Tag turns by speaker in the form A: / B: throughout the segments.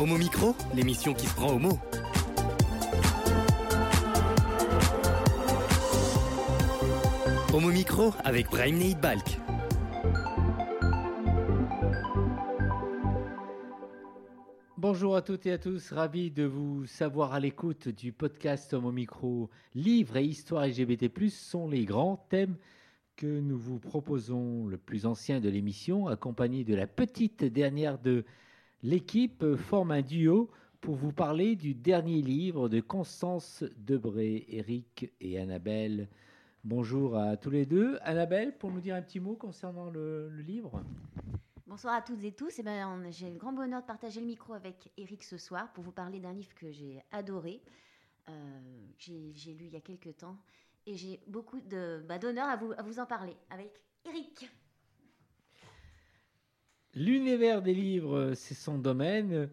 A: Homo Micro, l'émission qui se prend au mot. Homo Micro avec Brahim Neid Balk.
B: Bonjour à toutes et à tous, ravi de vous savoir à l'écoute du podcast Homo Micro. Livres et histoire LGBT+, sont les grands thèmes que nous vous proposons, le plus ancien de l'émission, accompagné de la petite dernière de l'équipe, forme un duo pour vous parler du dernier livre de Constance Debré, Eric et Annabelle. Bonjour à tous les deux. Annabelle, pour nous dire un petit mot concernant le, livre
C: Bonsoir à toutes et tous. Eh ben, j'ai le grand bonheur de partager le micro avec Eric ce soir pour vous parler d'un livre que j'ai adoré, euh, j'ai lu il y a quelques temps, et j'ai beaucoup de bah, d'honneur à vous, à vous en parler avec Eric.
B: L'univers des livres, c'est son domaine,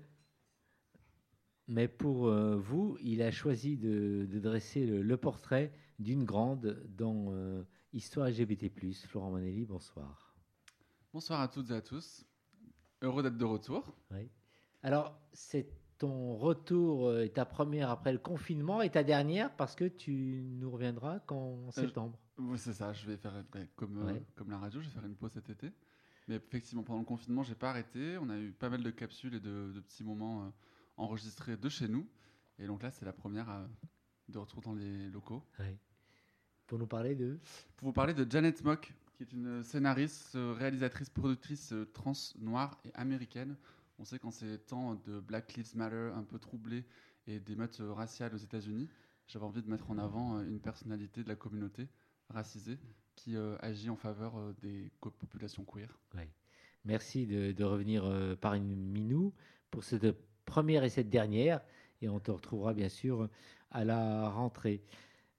B: mais pour euh, vous, il a choisi de, de dresser le, le portrait d'une grande dans euh, Histoire LGBT+. Florent Manelli, bonsoir.
D: Bonsoir à toutes et à tous. Heureux d'être de retour.
B: Oui. Alors, c'est ton retour euh, et ta première après le confinement et ta dernière parce que tu nous reviendras qu'en septembre.
D: Oui, c'est ça. Je vais faire ben, comme, euh,
B: Ouais.
D: comme la radio, je vais faire une pause cet été. Mais effectivement, pendant le confinement, j'ai pas arrêté. On a eu pas mal de capsules et de, de petits moments euh, enregistrés de chez nous. Et donc là, c'est la première euh, de retour dans les locaux.
B: Pour nous parler de.
D: Pour vous parler de Janet Mock, qui est une scénariste, euh, réalisatrice, productrice trans, noire et américaine. On sait qu'en ces temps de Black Lives Matter un peu troublés et d'émeutes raciales aux États-Unis, j'avais envie de mettre en avant une personnalité de la communauté racisée qui euh, agit en faveur euh, des populations queer.
B: Merci de, de revenir euh, parmi nous pour cette première et cette dernière. Et on te retrouvera bien sûr à la rentrée.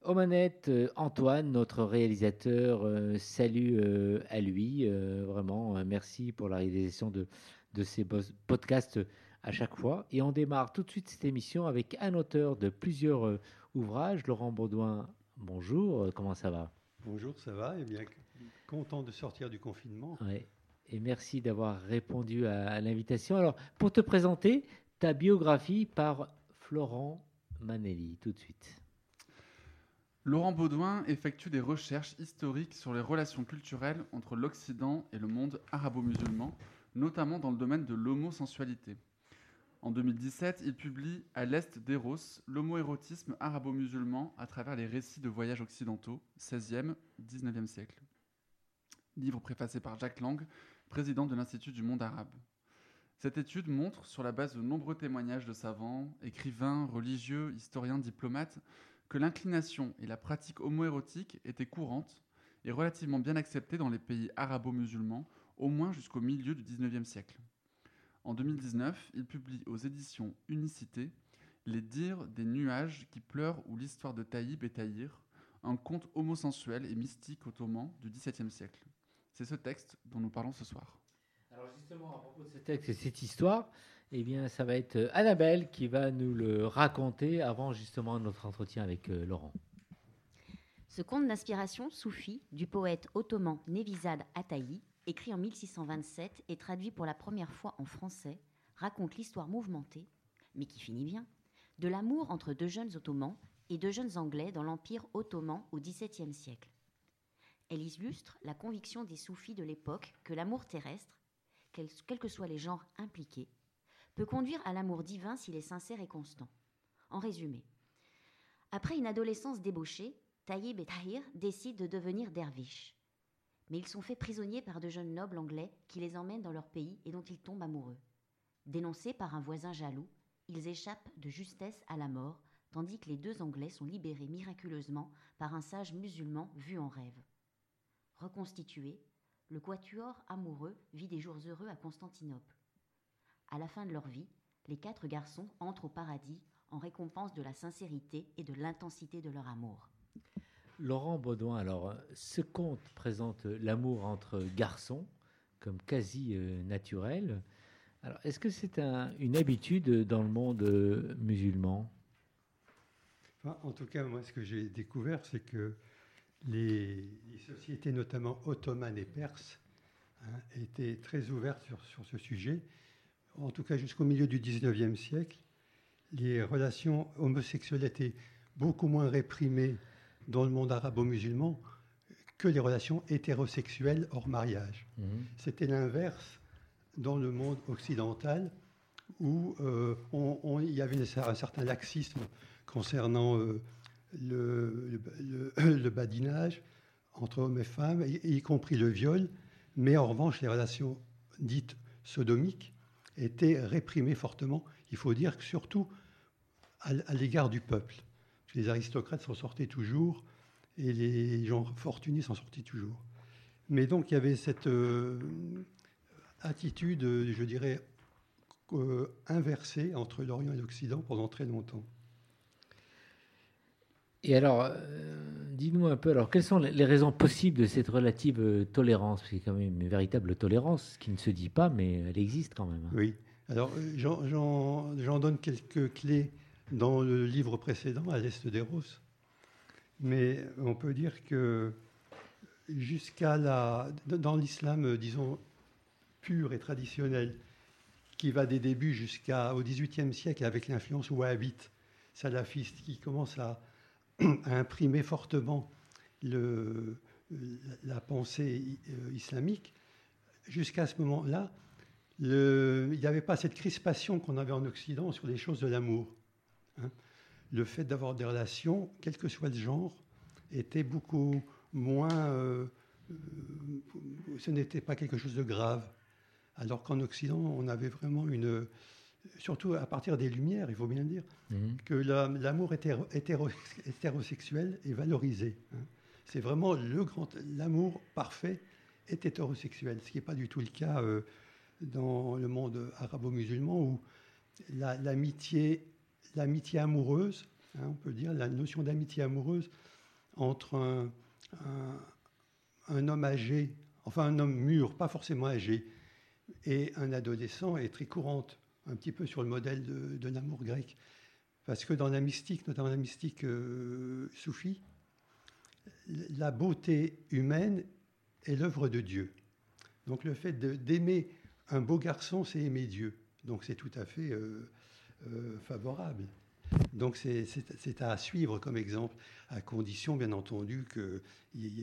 B: Aux manettes, Antoine, notre réalisateur, salut à lui. vraiment, merci pour la réalisation de, de ces podcasts à chaque fois. Et on démarre tout de suite cette émission avec un auteur de plusieurs ouvrages, Laurent Baudouin. Bonjour, comment ça va?
E: Bonjour, ça va Eh bien, content de sortir du confinement.
B: Ouais. Et merci d'avoir répondu à, à l'invitation. Alors, pour te présenter, ta biographie par Florent Manelli, tout de suite.
D: Laurent Baudouin effectue des recherches historiques sur les relations culturelles entre l'Occident et le monde arabo-musulman, notamment dans le domaine de l'homosensualité. En 2017, il publie À l'Est d'Eros, l'homoérotisme arabo-musulman à travers les récits de voyages occidentaux, 16e, 19e siècle. Livre préfacé par Jacques Lang, président de l'Institut du monde arabe. Cette étude montre, sur la base de nombreux témoignages de savants, écrivains, religieux, historiens, diplomates, que l'inclination et la pratique homoérotique étaient courantes et relativement bien acceptées dans les pays arabo-musulmans, au moins jusqu'au milieu du XIXe siècle. En 2019, il publie aux éditions Unicité Les dires des nuages qui pleurent ou l'histoire de Taïb et Taïr, un conte homosensuel et mystique ottoman du XVIIe siècle. C'est ce texte dont nous parlons ce soir.
B: Alors justement, à propos de ce texte et cette histoire, eh bien, ça va être euh, Annabelle qui va nous le raconter avant justement notre entretien avec euh, Laurent.
C: Ce conte d'inspiration soufi du poète ottoman Nevizad Ataï, écrit en 1627 et traduit pour la première fois en français, raconte l'histoire mouvementée, mais qui finit bien, de l'amour entre deux jeunes ottomans et deux jeunes anglais dans l'Empire ottoman au XVIIe siècle. Elle illustre la conviction des soufis de l'époque que l'amour terrestre, quels, que soient les genres impliqués, peut conduire à l'amour divin s'il est sincère et constant. En résumé, après une adolescence débauchée, Taïb et Tahir décident de devenir derviches. Mais ils sont faits prisonniers par de jeunes nobles anglais qui les emmènent dans leur pays et dont ils tombent amoureux. Dénoncés par un voisin jaloux, ils échappent de justesse à la mort, tandis que les deux Anglais sont libérés miraculeusement par un sage musulman vu en rêve. Reconstitué, le quatuor amoureux vit des jours heureux à Constantinople. À la fin de leur vie, les quatre garçons entrent au paradis en récompense de la sincérité et de l'intensité de leur amour.
B: Laurent Baudouin, alors, ce conte présente l'amour entre garçons comme quasi euh, naturel. Alors, est-ce que c'est un- une habitude dans le monde euh, musulman?
E: En tout cas, moi, ce que j'ai découvert, c'est que les, les sociétés, notamment ottomanes et perses, hein, étaient très ouvertes sur, sur ce sujet. en tout cas jusqu'au milieu du 19e siècle, les relations homosexuelles étaient beaucoup moins réprimées dans le monde arabo-musulman que les relations hétérosexuelles hors mariage.
B: Mhm.
E: C'était l'inverse dans le monde occidental où euh, on- on- il y avait un certain laxisme concernant euh, le, le- le- le badinage entre hommes et femmes, y, y compris le viol, mais en revanche, les relations dites sodomiques étaient réprimées fortement. Il faut dire que surtout à l'égard du peuple. Les aristocrates s'en sortaient toujours et les gens fortunés s'en sortaient toujours. Mais donc il y avait cette euh, attitude, je dirais, euh, inversée entre l'Orient et l'Occident pendant très longtemps.
B: Et alors, euh, dis-nous un peu, alors, quelles sont les raisons possibles de cette relative euh, tolérance? C'est quand même une véritable tolérance qui ne se dit pas, mais elle existe quand même.
E: Oui. Alors, j'en donne quelques clés dans le livre précédent, à l'Est des Roses. Mais on peut dire que jusqu'à la. Dans l'islam, disons, pur et traditionnel, qui va des débuts jusqu'au XVIIIe siècle avec l'influence wahhabite, salafiste, qui commence à, imprimer fortement la, pensée euh, islamique, jusqu'à ce moment-là, il n'y avait pas cette crispation qu'on avait en Occident sur les choses de l'amour. Hein. Le fait d'avoir des relations, quel que soit le genre, était beaucoup moins. euh, ce n'était pas quelque chose de grave. Alors qu'en Occident, on avait vraiment une. Surtout à partir des Lumières, il faut bien dire,
B: Mhm.
E: que la- l'amour hétéro- hétéro- hétérosexuel est valorisé. hein. C'est vraiment le grand. L'amour parfait est hétérosexuel, ce qui n'est pas du tout le cas euh, dans le monde arabo-musulman où la- l'amitié l'amitié amoureuse, hein, on peut dire la notion d'amitié amoureuse entre un, homme âgé, enfin un homme mûr, pas forcément âgé, et un adolescent est très courante, un petit peu sur le modèle de, de l'amour grec. Parce que dans la mystique, notamment la mystique euh, soufie, la beauté humaine est l'œuvre de Dieu. Donc le fait d'aimer un beau garçon, c'est aimer Dieu. Donc c'est tout à fait euh, favorable. Donc c'est- à suivre comme exemple, à condition bien entendu qu'il y,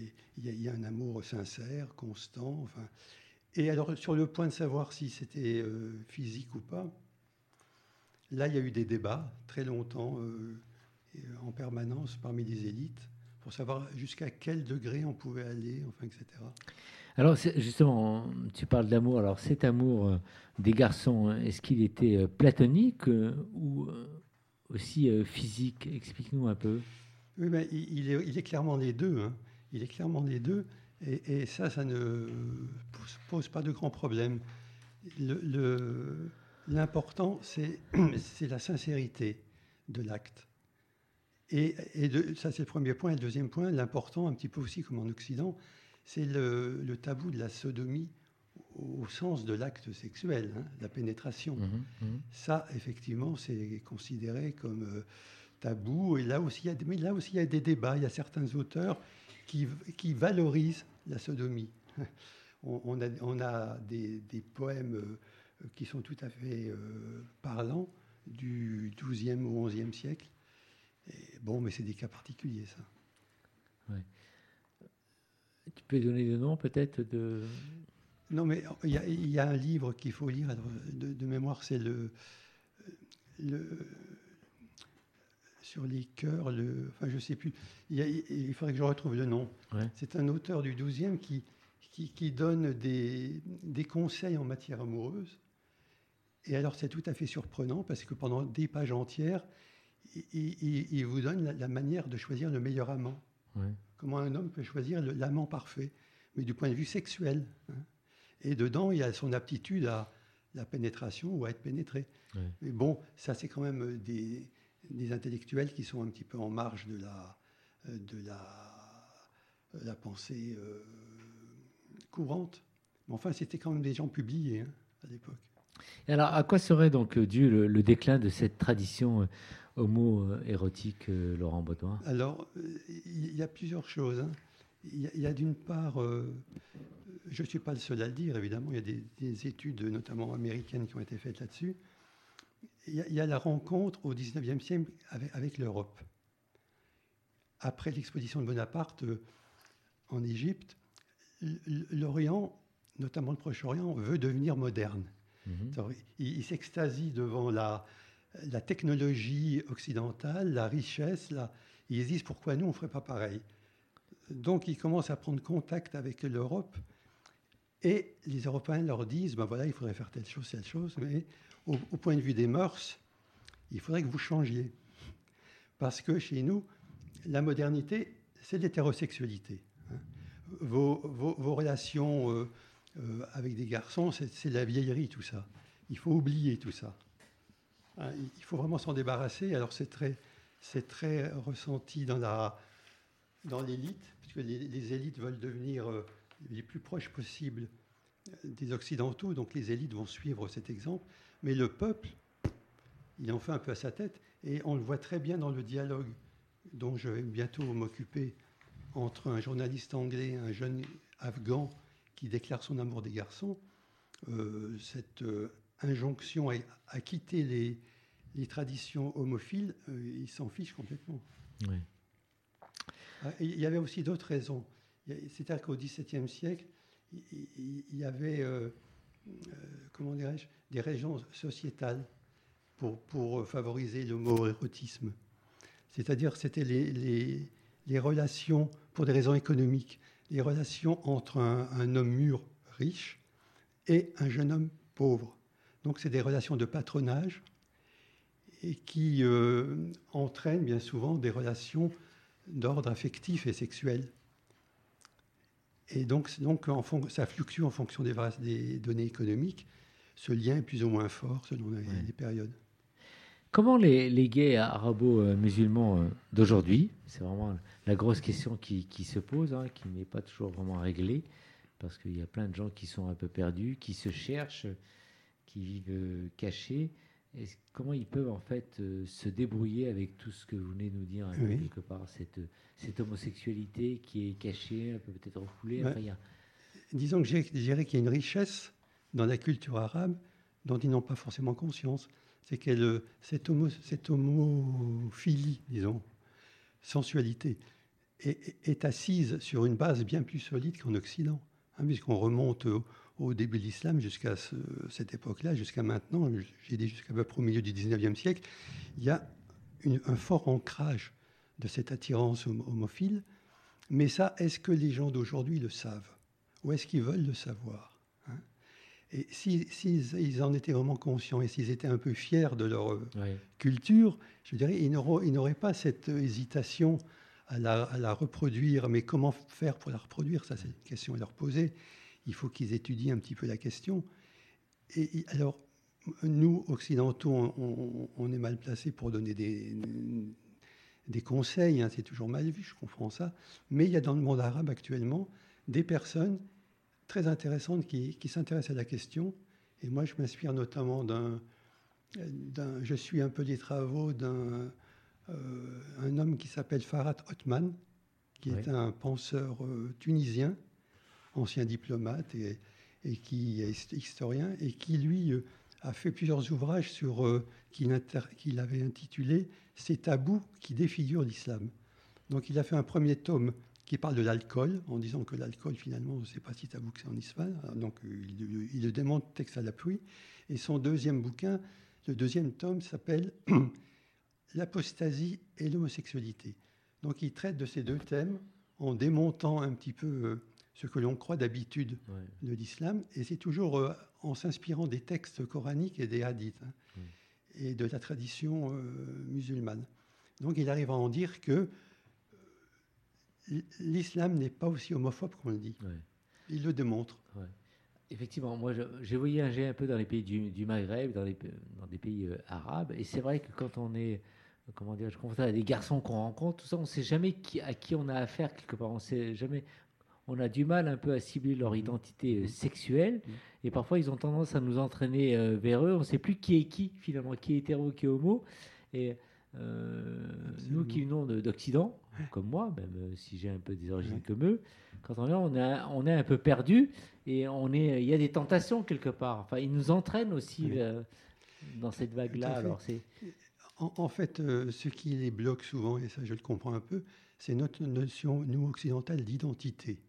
E: ait- y un amour sincère, constant. Et alors sur le point de savoir si c'était euh, physique ou pas, là il y a eu des débats très longtemps euh, euh, en permanence parmi les élites pour savoir jusqu'à quel degré on pouvait aller, enfin, etc.
B: Alors, justement, tu parles d'amour. Alors, cet amour euh, des garçons, hein, est-ce qu'il était euh, platonique euh, ou aussi physique? Explique-nous un peu.
E: Oui, mais il, est, clairement les deux. hein. Il est clairement les deux. Et, ça, ça ne pose, pas de grands problèmes. L'important, c'est la sincérité de l'acte. Et, ça, c'est le premier point. Et le deuxième point, l'important, un petit peu aussi comme en Occident, c'est le, le tabou de la sodomie au, sens de l'acte sexuel, hein, la pénétration.
B: Mhm, mhm.
E: Ça, effectivement, c'est considéré comme euh, tabou. Et là aussi, il mais là aussi, il y a des débats. Il y a certains auteurs qui, qui valorisent la sodomie. On, on a, on a des, des poèmes euh, qui sont tout à fait euh, parlants du XIIe ou XIe siècle. Et bon, mais c'est des cas particuliers, ça.
B: Tu peux donner le nom peut-être de.
E: Non, mais il y, a- il y a un livre qu'il faut lire de, de mémoire, c'est le, le sur les cœurs, le, enfin je sais plus. Il, y a- il faudrait que je retrouve le nom.
B: Ouais.
E: C'est un auteur du 12e qui, qui, qui donne des, des conseils en matière amoureuse. Et alors c'est tout à fait surprenant parce que pendant des pages entières, il, il- il vous donne la, la manière de choisir le meilleur amant.
B: Ouais.
E: Comment un homme peut choisir l'amant parfait, mais du point de vue sexuel. hein. Et dedans, il y a son aptitude à la pénétration ou à être pénétré. Mais bon, ça, c'est quand même des, des intellectuels qui sont un petit peu en marge de la, euh, de la, euh, la pensée euh, courante. Mais enfin, c'était quand même des gens publiés hein, à l'époque.
B: Et alors, à quoi serait donc dû le, le déclin de cette tradition euh, homo-érotique, euh, Laurent Baudouin
E: Alors, il y a plusieurs choses. hein. il y a, d'une part, euh, je ne suis pas le seul à le dire, évidemment, il y a des, des études, notamment américaines, qui ont été faites là-dessus. Il, y a- il y a la rencontre au 19e siècle avec, avec l'Europe. Après l'exposition de Bonaparte euh, en Égypte, l'Orient, notamment le Proche-Orient, veut devenir moderne.
B: Mhm.
E: Alors, Il, il s'extasie devant la, la technologie occidentale, la richesse. La, ils se disent pourquoi nous, on ne ferait pas pareil? Donc, ils commencent à prendre contact avec l'Europe et les Européens leur disent ben voilà, il faudrait faire telle chose, telle chose, mais au, point de vue des mœurs, il faudrait que vous changiez. Parce que chez nous, la modernité, c'est l'hétérosexualité. hein. Vos, vos- relations euh, euh, avec des garçons, c'est la vieillerie, tout ça. Il faut oublier tout ça. Hein, il faut vraiment s'en débarrasser. Alors c'est très, ressenti dans l'élite, puisque les, les élites veulent devenir euh, les plus proches possibles euh, des occidentaux, donc les élites vont suivre cet exemple. Mais le peuple, il en fait un peu à sa tête, et on le voit très bien dans le dialogue dont je vais bientôt m'occuper entre un journaliste anglais et un jeune afghan qui déclare son amour des garçons, euh, cette injonction à, à quitter les, les traditions homophiles, euh, il s'en fiche complètement. Ah, Il y avait aussi d'autres raisons. C'est-à-dire qu'au XVIIe siècle, il- y avait, euh, euh, comment dirais-je, des régions sociétales pour, pour favoriser l'homoérotisme. C'est-à-dire c'était les, les- les relations, pour des raisons économiques, les relations entre un, un homme mûr, riche, et un jeune homme pauvre. Donc c'est des relations de patronage et qui euh, entraînent bien souvent des relations d'ordre affectif et sexuel. Et donc, donc en fon- ça fluctue en fonction des, données économiques. Ce lien est plus ou moins fort selon les,
B: Ouais.
E: les périodes.
B: Comment les, les gays arabo-musulmans euh, d'aujourd'hui, c'est vraiment la grosse question qui, qui se pose, hein, qui n'est pas toujours vraiment réglée, parce qu'il y a plein de gens qui sont un peu perdus, qui se cherchent, qui vivent euh, cachés. Comment ils peuvent en fait euh, se débrouiller avec tout ce que vous venez de nous dire,
E: Oui.
B: quelque part, cette, cette homosexualité qui est cachée, un peu peut-être refoulée a-
E: Disons que je dirais- qu'il y a une richesse dans la culture arabe dont ils n'ont pas forcément conscience. C'est que le- cette, homo- cette homophilie, disons, sensualité, est, est assise sur une base bien plus solide qu'en Occident. hein, Puisqu'on remonte au, au début de l'islam jusqu'à ce- cette époque-là, jusqu'à maintenant, j'ai dit jusqu'à peu près au milieu du 19e siècle, il y a une- un fort ancrage de cette attirance homo- homophile. Mais ça, est-ce que les gens d'aujourd'hui le savent? Ou est-ce qu'ils veulent le savoir hein? Et s'ils si, ils en étaient vraiment conscients et s'ils étaient un peu fiers de leur culture, je dirais, ils n'auraient pas cette hésitation à la, à la reproduire. Mais comment faire pour la reproduire? Ça, c'est une question à leur poser. Il faut qu'ils étudient un petit peu la question. Et, alors, nous, occidentaux, on, est mal placés pour donner des, des conseils. hein, c'est toujours mal vu, je comprends ça. Mais il y a dans le monde arabe actuellement des personnes très intéressantes qui, qui s'intéressent à la question. Et moi, je m'inspire notamment d'un, Je suis un peu les travaux d'un euh, un homme qui s'appelle Farhat Othman, qui est un penseur euh, tunisien, ancien diplomate et, qui est hist- historien, et qui, lui, euh, a fait plusieurs ouvrages sur euh, qu'il avait intitulé Ces tabous qui défigurent l'islam. Donc, il a fait un premier tome qui parle de l'alcool, en disant que l'alcool, finalement, c'est pas si tabou que c'est en islam. Alors, Donc, euh, il, il le démontre texte à l'appui. Et son deuxième bouquin, le deuxième tome, s'appelle L'apostasie et l'homosexualité. Donc, il traite de ces deux thèmes en démontant un petit peu ce que l'on croit d'habitude
B: Ouais.
E: de l'islam, et c'est toujours euh, en s'inspirant des textes coraniques et des hadiths, hein, et de la tradition euh, musulmane. Donc il arrive à en dire que euh, l'islam n'est pas aussi homophobe qu'on le dit.
B: Ouais.
E: Il le démontre.
B: Effectivement, moi j'ai voyagé un peu dans les pays du, du Maghreb, dans, les, dans des pays euh, arabes, et c'est vrai que quand on est, comment dire, je confronté à des garçons qu'on rencontre, tout ça, on ne sait jamais qui, à qui on a affaire quelque part. On sait jamais. On a du mal un peu à cibler leur identité euh, sexuelle, et parfois ils ont tendance à nous entraîner euh, vers eux. On ne sait plus qui est qui finalement, qui est hétéro, qui est homo. Et euh, nous qui venons de- d'Occident, comme moi, même si j'ai un peu des origines comme eux, quand on est, on, a, on est un peu perdu et on est, il y a des tentations quelque part. Enfin, ils nous entraînent aussi euh, dans cette vague-là. Alors, c'est
E: en, en, fait, euh, ce qui les bloque souvent, et ça je le comprends un peu, c'est notre notion, nous occidentales, d'identité.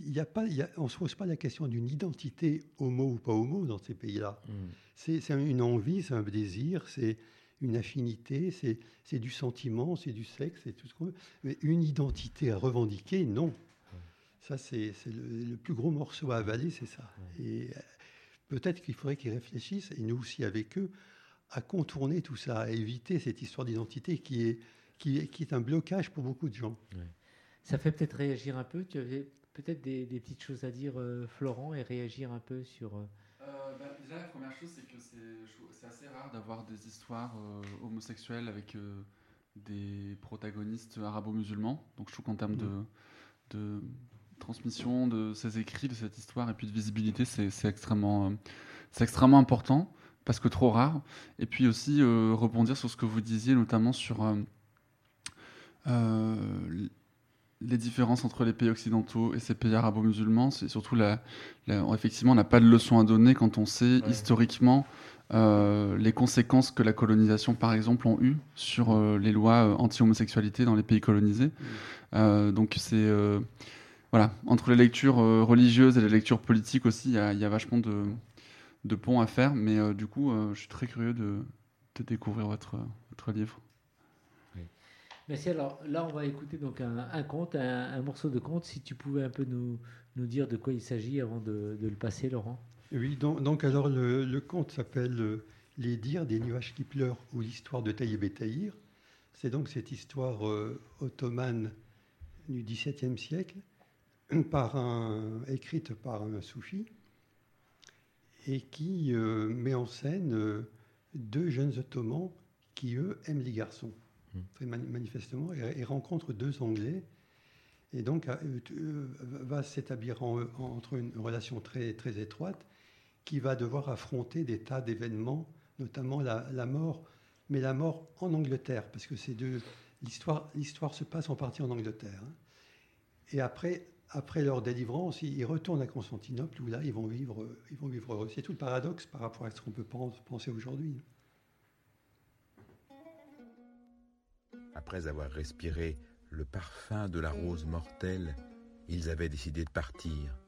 E: Il y a pas, il y a, on ne se pose pas la question d'une identité homo ou pas homo dans ces pays-là.
B: Mm.
E: C'est une envie, c'est un désir, c'est une affinité, c'est du sentiment, c'est du sexe, c'est tout ce qu'on veut. Mais une identité à revendiquer, non. Ça, c'est le, le, plus gros morceau à avaler, c'est ça. Et euh, peut-être qu'il faudrait qu'ils réfléchissent, et nous aussi avec eux, à contourner tout ça, à éviter cette histoire d'identité qui est, qui, est, qui est un blocage pour beaucoup de gens.
B: Ça fait peut-être réagir un peu. Tu avais peut-être des, petites choses à dire, euh, Florent, et réagir un peu sur. Euh...
D: Euh, bah, déjà, la première chose, c'est que c'est assez rare d'avoir des histoires homosexuelles avec des protagonistes arabo-musulmans. Donc, je trouve qu'en termes de, de, transmission de ces écrits, de cette histoire et puis de visibilité, c'est extrêmement, c'est extrêmement important parce que trop rare. Et puis aussi rebondir sur ce que vous disiez, notamment sur les différences entre les pays occidentaux et ces pays arabo-musulmans, c'est surtout la, la, effectivement, on n'a pas de leçon à donner quand on sait ouais. historiquement euh, les conséquences que la colonisation, par exemple, ont eues sur euh, les lois euh, anti-homosexualité dans les pays colonisés. Mmh. donc c'est voilà, entre les lectures religieuses et les lectures politiques aussi, il y, y, a vachement de, de ponts à faire. Mais du coup, je suis très curieux de, de découvrir votre, votre livre.
B: Merci. Alors là, on va écouter donc un, conte, un, morceau de conte. Si tu pouvais un peu nous, nous dire de quoi il s'agit avant de, le passer, Laurent.
E: Oui, donc, alors le, conte s'appelle euh, Les dires des nuages qui pleurent ou l'histoire de Taïeb et Taïr. C'est donc cette histoire euh, ottomane du XVIIe siècle, écrite par un soufi, et qui euh, met en scène deux jeunes ottomans qui, eux, aiment les garçons très manifestement, et, rencontre deux Anglais, et donc euh, euh, va s'établir en, entre une relation très, très étroite, qui va devoir affronter des tas d'événements, notamment la, mort, mais la mort en Angleterre, parce que c'est deux l'histoire l'histoire se passe en partie en Angleterre. Hein. Et après après leur délivrance, ils retournent à Constantinople où là ils vont vivre ils vont vivre heureux. C'est tout le paradoxe par rapport à ce qu'on peut penser aujourd'hui.
F: Après avoir respiré le parfum de la rose mortelle, ils avaient décidé de partir,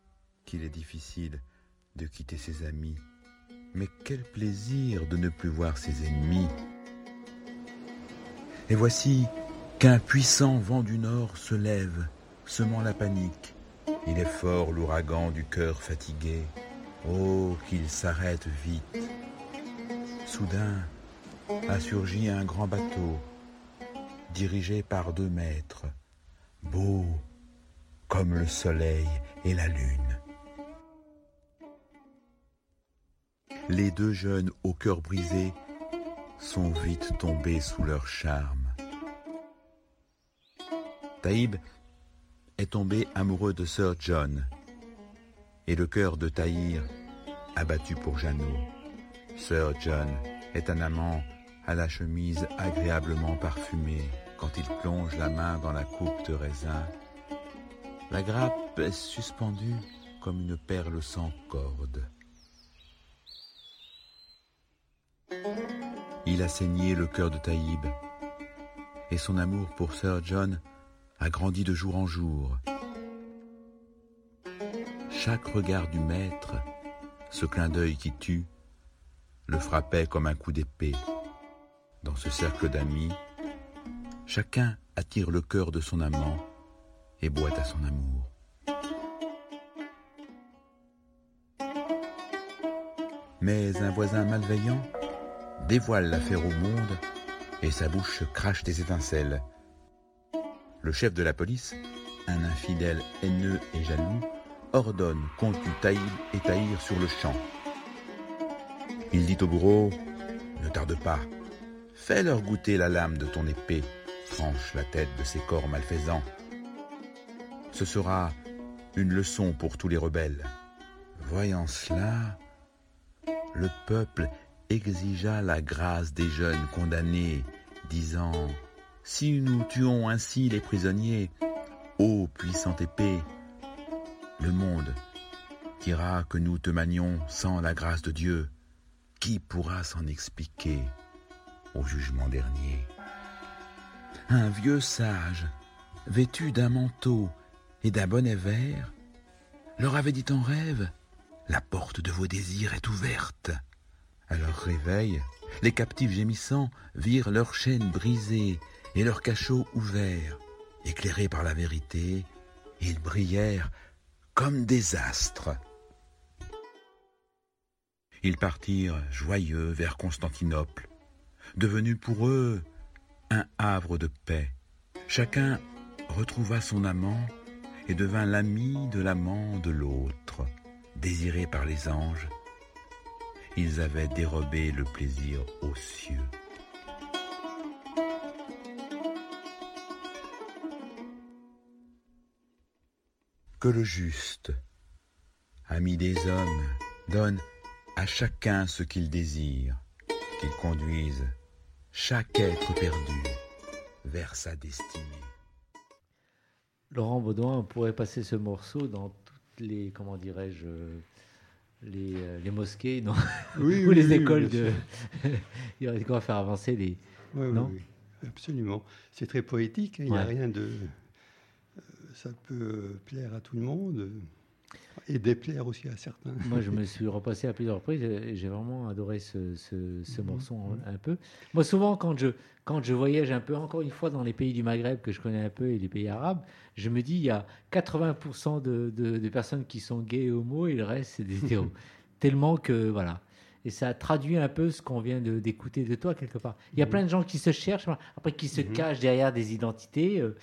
F: qu'il est difficile de quitter ses amis. Mais quel plaisir de ne plus voir ses ennemis. Et voici qu'un puissant vent du nord se lève, semant la panique. Il est fort l'ouragan du cœur fatigué. Oh, qu'il s'arrête vite. Soudain a surgi un grand bateau dirigé par deux maîtres, beaux comme le soleil et la lune. Les deux jeunes au cœur brisé sont vite tombés sous leur charme. Taïb est tombé amoureux de Sir John, et le cœur de Taïr abattu pour Jeannot. Sir John est un amant à la chemise agréablement parfumée quand il plonge la main dans la coupe de raisin. La grappe est suspendue comme une perle sans corde. Il a saigné le cœur de Taïb, et son amour pour Sir John a grandi de jour en jour. Chaque regard du maître, ce clin d'œil qui tue, le frappait comme un coup d'épée. Dans ce cercle d'amis, chacun attire le cœur de son amant et boite à son amour. Mais un voisin malveillant dévoile l'affaire au monde et sa bouche crache des étincelles. Le chef de la police, un infidèle haineux et jaloux, ordonne qu'on tue Taïb et Taïr sur le champ. Il dit au bourreau, ne tarde pas, Fais-leur goûter la lame de ton épée, tranche la tête de ces corps malfaisants. Ce sera une leçon pour tous les rebelles. Voyant cela, le peuple exigea la grâce des jeunes condamnés, disant si nous tuons ainsi les prisonniers, ô puissante épée, le monde dira que nous te manions sans la grâce de Dieu. Qui pourra s'en expliquer? Au jugement dernier Un vieux sage, vêtu d'un manteau et d'un bonnet vert, leur avait dit en rêve La porte de vos désirs est ouverte. À leur réveil, les captifs gémissants virent leurs chaînes brisées et leurs cachots ouverts. Éclairés par la vérité, ils brillèrent comme des astres. Ils partirent joyeux vers Constantinople, devenu pour eux un havre de paix. Chacun retrouva son amant et devint l'ami de l'amant de l'autre. Désirés par les anges, ils avaient dérobé le plaisir aux cieux. Que le juste, ami des hommes, donne à chacun ce qu'il désire, qu'il conduise chaque être perdu vers sa destinée.
B: Laurent Baudouin, on pourrait passer ce morceau dans toutes les, comment dirais-je, les, euh, les mosquées non
E: Oui,
B: ou
E: oui,
B: les
E: oui,
B: écoles. De... Il y aurait de quoi faire avancer les.
E: Oui, oui,
B: Non?
E: oui, absolument. C'est très poétique, hein, il n'y a rien de... euh, Ça peut plaire à tout le monde et déplaire aussi à certains.
B: Moi, je me suis repassé à plusieurs reprises et j'ai vraiment adoré ce, ce- ce
E: Mhm.
B: morceau un, un peu. Moi, souvent, quand je, quand je voyage un peu, encore une fois, dans les pays du Maghreb que je connais un peu et les pays arabes, je me dis, il y a 80% de, de- de personnes qui sont gays et homo et le reste, c'est des hétéros. Tellement que, voilà. Et ça traduit un peu ce qu'on vient d'écouter de toi, quelque part. Il y a
E: Mhm.
B: plein de gens qui se cherchent, après qui se
E: Mhm.
B: cachent derrière des identités. Euh,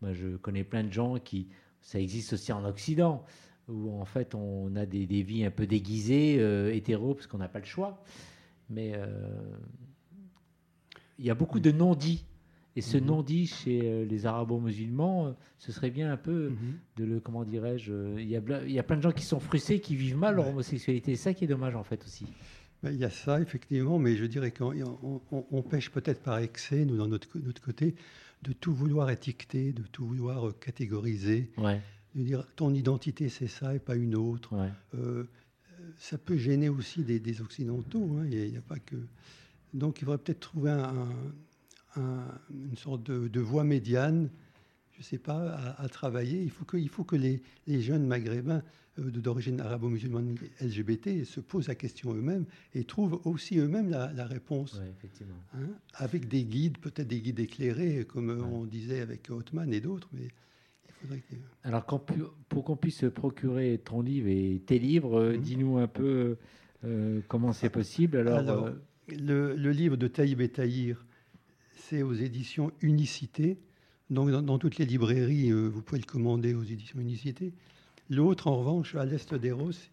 B: Moi, je connais plein de gens qui. Ça existe aussi en Occident où en fait on a des, des vies un peu déguisées, euh, hétéros, parce qu'on n'a pas le choix. Mais euh, il y a beaucoup de non-dits. Et ce
E: Mhm.
B: non-dit chez euh, les arabo-musulmans, euh, ce serait bien un peu
E: Mhm.
B: de le, comment dirais-je, il y, a, ble- il y a plein de gens qui sont frustrés, qui vivent mal leur
E: Ouais.
B: homosexualité. C'est ça qui est dommage en fait aussi.
E: Ben, Il y a ça, effectivement, mais je dirais qu'on on, on- on pêche peut-être par excès, nous, dans notre, côté, de tout vouloir étiqueter, de tout vouloir catégoriser,
B: Ouais,
E: de dire ton identité c'est ça et pas une autre.
B: ouais.
E: Euh, ça peut gêner aussi des, des Occidentaux. hein, Il n'y a, pas que. Donc, il faudrait peut-être trouver un- un- une sorte de, de voie médiane, je ne sais pas, à, à travailler. Il faut que, il faut que les, les jeunes maghrébins euh, d'origine arabo-musulmane LGBT se posent la question eux-mêmes et trouvent aussi eux-mêmes la, la réponse.
B: ouais, effectivement.
E: hein, avec des guides, peut-être des guides éclairés, comme euh, on disait avec Othman et d'autres, mais.
B: Alors, pour qu'on puisse se procurer ton livre et tes livres, euh,
E: Mhm.
B: dis-nous un peu euh, comment c'est possible. Alors,
E: Alors,
B: euh,
E: Le, le livre de Taïb et Tahir, c'est aux éditions Unicité. Donc, dans, dans toutes les librairies, euh, vous pouvez le commander aux éditions Unicité. L'autre, en revanche, à l'Est des Roses,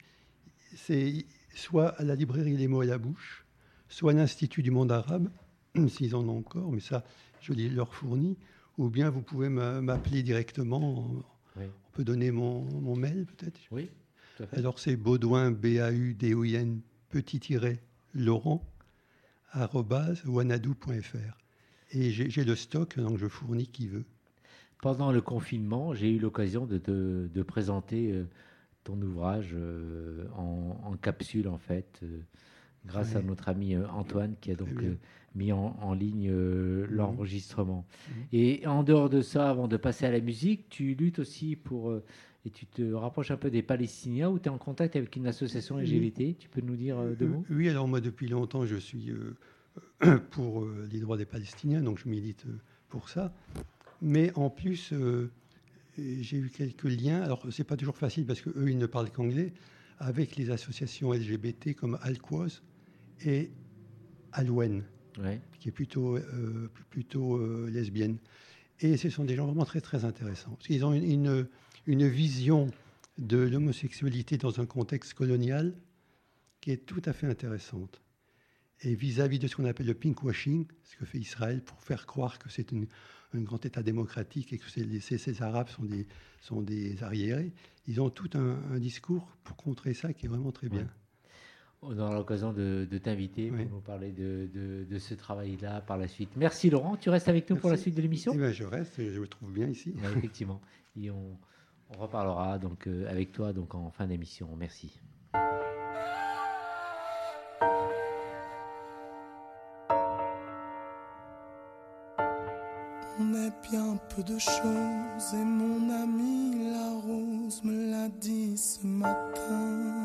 E: c'est soit à la librairie Les mots à la bouche, soit à l'Institut du monde arabe, s'ils en ont encore, mais ça, je les leur fournis. Ou bien vous pouvez m'a- m'appeler directement.
B: Oui.
E: On peut donner mon, mon mail, peut-être
B: oui, tout à fait.
E: alors c'est Baudouin, B-A-U-D-O-I-N, petit tiret, Laurent, arrobase, wanadoo.fr. Et j'ai le stock, donc je fournis qui veut.
B: Pendant le confinement, j'ai eu l'occasion de, de présenter euh, ton ouvrage euh, en, en capsule, en fait, euh, grâce à notre ami Antoine qui a donc mis en, en ligne euh,
E: Mhm.
B: l'enregistrement.
E: Mhm.
B: Et en dehors de ça, avant de passer à la musique, tu luttes aussi pour. euh, et tu te rapproches un peu des Palestiniens ou tu es en contact avec une association
E: Oui.
B: LGBT Tu peux nous dire euh, deux mots?
E: Oui, alors moi depuis longtemps je suis pour les droits des Palestiniens, donc je milite pour ça. Mais en plus, j'ai eu quelques liens. Alors c'est pas toujours facile parce que eux ils ne parlent qu'anglais avec les associations LGBT comme Alquoise et Alouen.
B: Ouais.
E: qui est plutôt, euh, plutôt euh, lesbienne. Et ce sont des gens vraiment très, très intéressants. Parce qu'ils ont une, une, une vision de l'homosexualité dans un contexte colonial qui est tout à fait intéressante. Et vis-à-vis de ce qu'on appelle le pinkwashing, ce que fait Israël pour faire croire que c'est une- un grand État démocratique et que les- ces, ces Arabes sont des, sont des arriérés, ils ont tout un, un discours pour contrer ça qui est vraiment très bien.
B: Ouais. On aura l'occasion de, de t'inviter
E: Oui.
B: pour nous parler de, de- de ce travail-là par la suite. Merci Laurent, tu restes avec nous pour la suite de l'émission
E: Eh ben, je reste, je me trouve bien ici.
B: Effectivement. Et on, on reparlera donc euh, avec toi donc en fin d'émission. Merci.
G: On est bien peu de choses et mon ami la rose me l'a dit ce matin.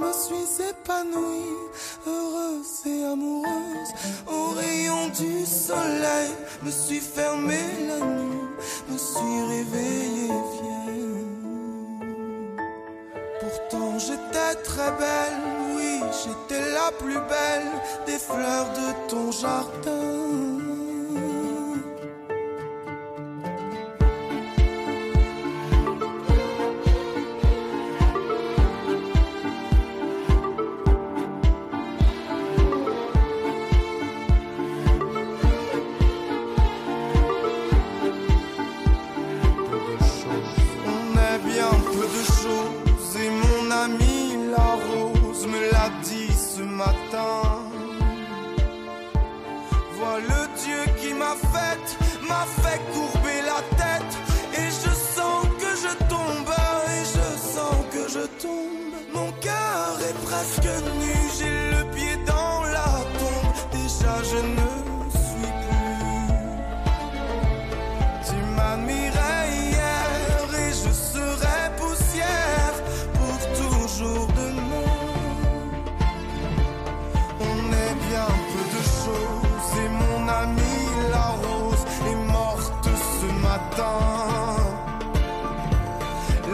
G: Me suis épanouie, heureuse et amoureuse. Au rayon du soleil, me suis fermée la nuit, me suis réveillée vieille. Pourtant j'étais très belle, oui, j'étais la plus belle des fleurs de ton jardin.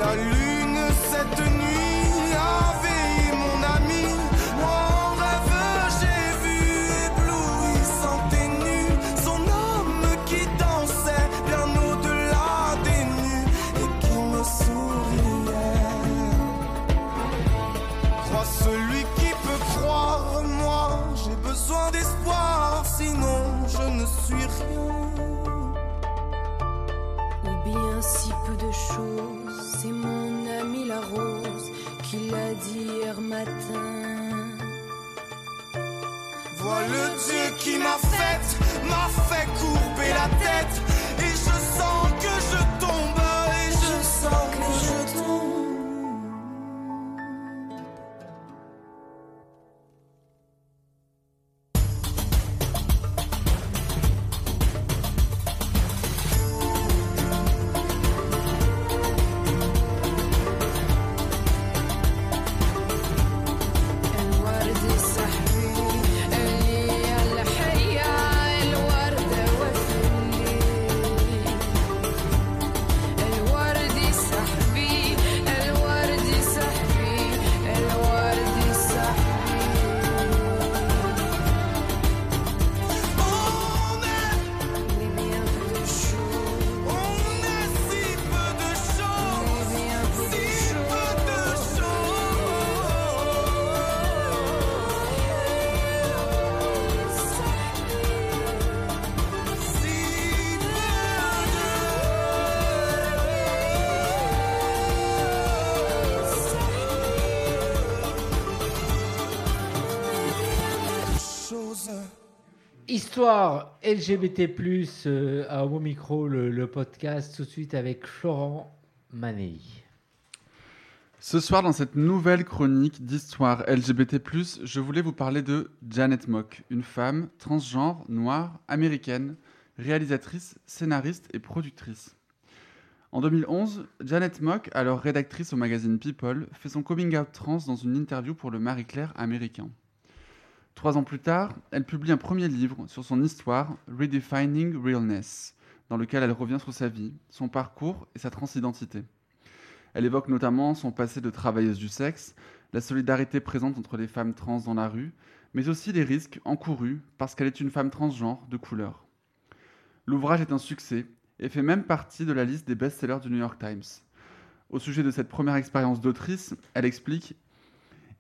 G: La lune cette nuit Vois le Dieu qui m'a faite, m'a fait courber la tête. Et je sens que je tombe,
B: Histoire LGBT+, euh, à Homo Micro, le, podcast, tout de suite avec Florent Manei.
D: Ce soir, dans cette nouvelle chronique d'histoire LGBT+, je voulais vous parler de Janet Mock, une femme transgenre, noire, américaine, réalisatrice, scénariste et productrice. En 2011, Janet Mock, alors rédactrice au magazine People, fait son coming out trans dans une interview pour le Marie-Claire américain. Trois ans plus tard, elle publie un premier livre sur son histoire, Redefining Realness, dans lequel elle revient sur sa vie, son parcours et sa transidentité. Elle évoque notamment son passé de travailleuse du sexe, la solidarité présente entre les femmes trans dans la rue, mais aussi les risques encourus parce qu'elle est une femme transgenre de couleur. L'ouvrage est un succès et fait même partie de la liste des best-sellers du New York Times. Au sujet de cette première expérience d'autrice, elle explique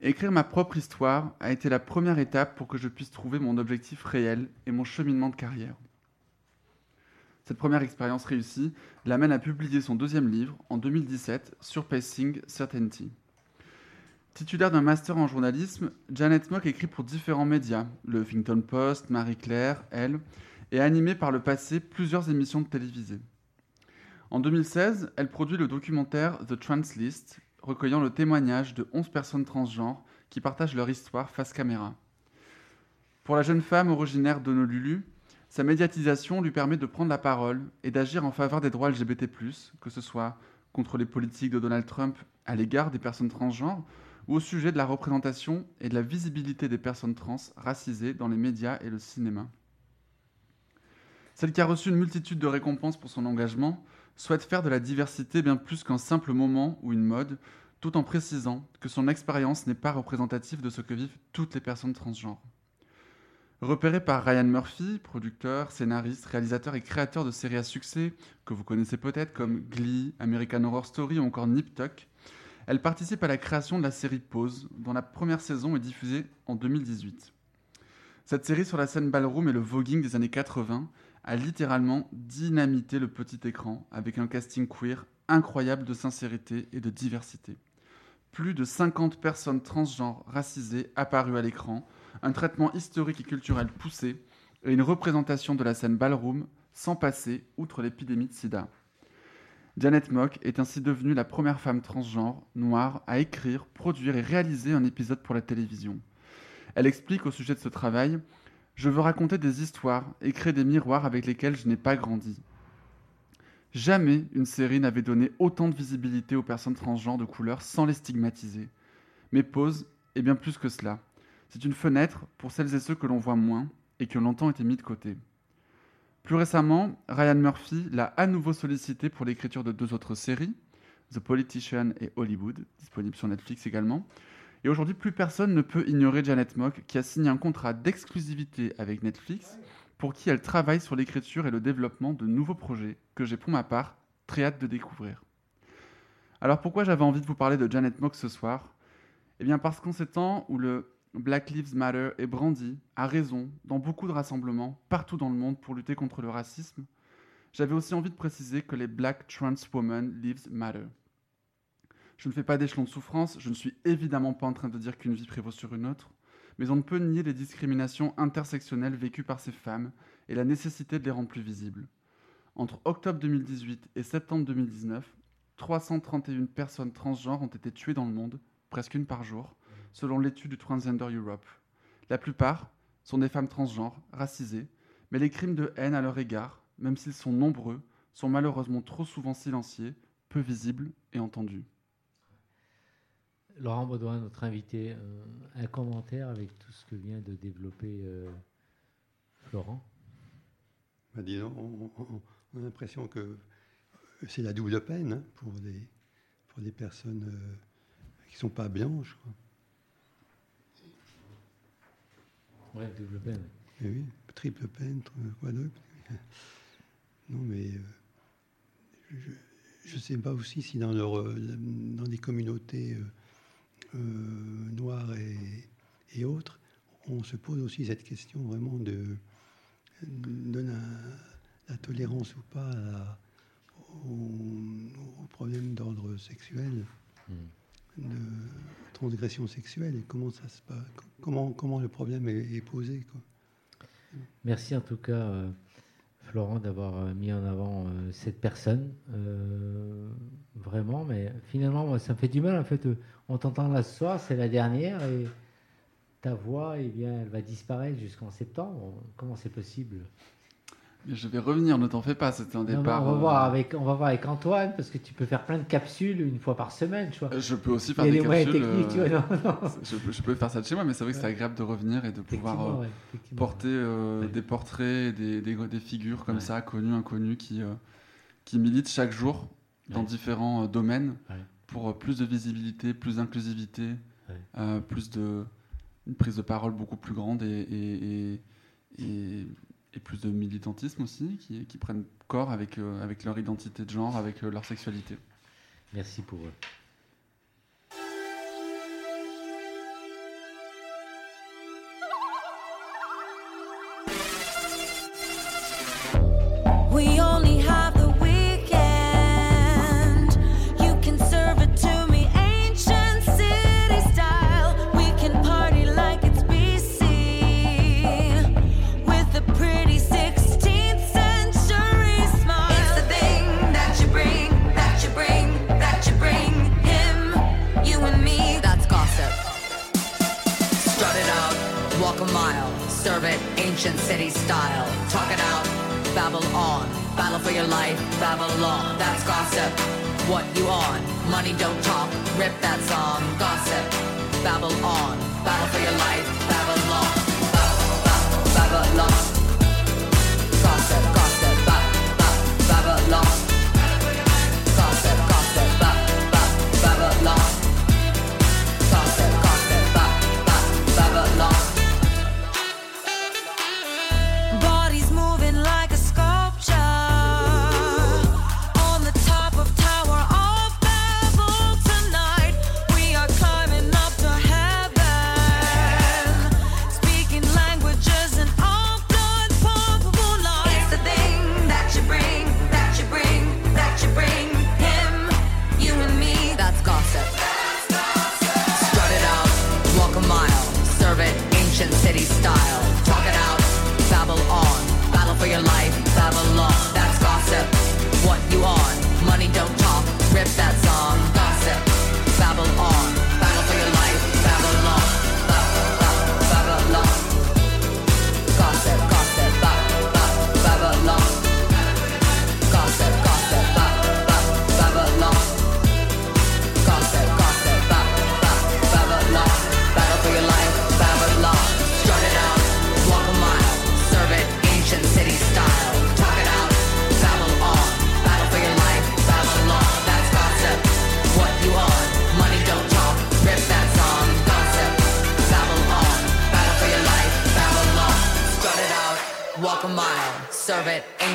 D: Écrire ma propre histoire a été la première étape pour que je puisse trouver mon objectif réel et mon cheminement de carrière. Cette première expérience réussie l'amène à publier son deuxième livre en 2017, Surpassing Certainty. Titulaire d'un master en journalisme, Janet Mock écrit pour différents médias, le Huffington Post, Marie-Claire, Elle, et a animé par le passé plusieurs émissions de télévisées. En 2016, elle produit le documentaire The Translist, recueillant le témoignage de 11 personnes transgenres qui partagent leur histoire face caméra. Pour la jeune femme originaire d'Honolulu, sa médiatisation lui permet de prendre la parole et d'agir en faveur des droits LGBT+, que ce soit contre les politiques de Donald Trump à l'égard des personnes transgenres ou au sujet de la représentation et de la visibilité des personnes trans racisées dans les médias et le cinéma. Celle qui a reçu une multitude de récompenses pour son engagement souhaite faire de la diversité bien plus qu'un simple moment ou une mode, tout en précisant que son expérience n'est pas représentative de ce que vivent toutes les personnes transgenres. Repéré par Ryan Murphy, producteur, scénariste, réalisateur et créateur de séries à succès que vous connaissez peut-être comme Glee, American Horror Story ou encore Nip Tuck, elle participe à la création de la série Pause, dont la première saison est diffusée en 2018. Cette série sur la scène ballroom et le voguing des années 80 a littéralement dynamité le petit écran avec un casting queer incroyable de sincérité et de diversité. Plus de 50 personnes transgenres racisées apparues à l'écran, un traitement historique et culturel poussé et une représentation de la scène ballroom sans passer outre l'épidémie de sida. Janet Mock est ainsi devenue la première femme transgenre noire à écrire, produire et réaliser un épisode pour la télévision. Elle explique au sujet de ce travail Je veux raconter des histoires et créer des miroirs avec lesquels je n'ai pas grandi. Jamais une série n'avait donné autant de visibilité aux personnes transgenres de couleur sans les stigmatiser. Mais Pause est bien plus que cela. C'est une fenêtre pour celles et ceux que l'on voit moins et qui ont longtemps été mis de côté. Plus récemment, Ryan Murphy l'a à nouveau sollicité pour l'écriture de deux autres séries, The Politician et Hollywood, disponibles sur Netflix également. Et aujourd'hui, plus personne ne peut ignorer Janet Mock, qui a signé un contrat d'exclusivité avec Netflix, pour qui elle travaille sur l'écriture et le développement de nouveaux projets que j'ai pour ma part très hâte de découvrir. Alors pourquoi j'avais envie de vous parler de Janet Mock ce soir? Eh bien parce qu'en ces temps où le Black Lives Matter est brandi, à raison, dans beaucoup de rassemblements, partout dans le monde pour lutter contre le racisme, j'avais aussi envie de préciser que les Black Trans Women Lives Matter. Je ne fais pas d'échelon de souffrance, je ne suis évidemment pas en train de dire qu'une vie prévaut sur une autre, mais on ne peut nier les discriminations intersectionnelles vécues par ces femmes et la nécessité de les rendre plus visibles. Entre octobre 2018 et septembre 2019, 331 personnes transgenres ont été tuées dans le monde, presque une par jour, selon l'étude du Transgender Europe. La plupart sont des femmes transgenres, racisées, mais les crimes de haine à leur égard, même s'ils sont nombreux, sont malheureusement trop souvent silenciés, peu visibles et entendus.
B: Laurent Baudouin, notre invité, euh, un commentaire avec tout ce que vient de développer euh, Florent
E: bah, disons, on, a l'impression que c'est la double peine hein, pour, des, pour des personnes euh, qui ne sont pas blanches. quoi.
B: Ouais, double peine.
E: Eh oui, triple peine, tr- quadruple. Non, mais euh, je ne sais pas aussi si dans, leur, euh, dans des communautés euh, euh, noires et, et autres, on se pose aussi cette question vraiment de, de la, la tolérance ou pas à la- au, au problème d'ordre sexuel,
B: Hmm.
E: de transgression sexuelle, et comment ça se passe, comment, comment le problème est, est posé. Quoi.
B: Merci en tout cas, euh, Florent, d'avoir euh, mis en avant euh, cette personne. euh, vraiment, mais finalement, moi, ça me fait du mal. En fait, on t'entend là ce soir, c'est la dernière, et ta voix, eh bien, elle va disparaître jusqu'en septembre. Comment c'est possible?
D: Je vais revenir, ne t'en fais pas, c'était un
B: Non,
D: départ.
B: on, va
D: euh,
B: voir avec, on va voir avec Antoine, parce que tu peux faire plein de capsules une fois par semaine, tu vois.
D: euh, Je peux aussi faire des capsules.
B: techniques, tu
D: euh,
B: vois. Non, non.
D: je, peux- je peux faire ça de chez moi, mais c'est vrai que c'est agréable de revenir et de pouvoir euh,
B: ouais,
D: porter euh,
B: Ouais.
D: des portraits, des, des, des figures comme
B: Ouais.
D: ça, connues, inconnues, qui, euh, qui militent chaque jour dans différents euh, domaines. Pour euh, plus de visibilité, plus d'inclusivité,
B: Ouais.
D: euh, plus de une prise de parole beaucoup plus grande et, et, et, et- et plus de militantisme aussi, qui, qui prennent corps avec, euh, avec leur identité de genre, avec euh, leur sexualité.
B: Merci pour eux.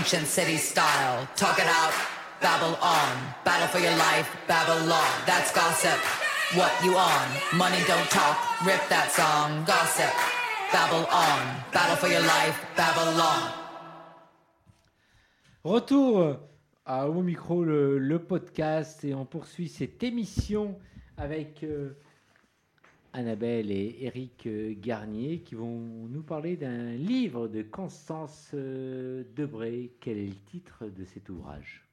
H: City style. Talk it out, babble on. Battle for your life, Babylon. That's gossip. What you on? Money don't talk. Rip that song. Gossip. Babble on. Battle for your life, Babylon.
B: Retour à au micro le, le podcast et on poursuit cette émission avec euh, Annabelle et Eric euh, Garnier qui vont nous parler d'un livre de Constance euh, Debré. Quel est le titre de cet ouvrage?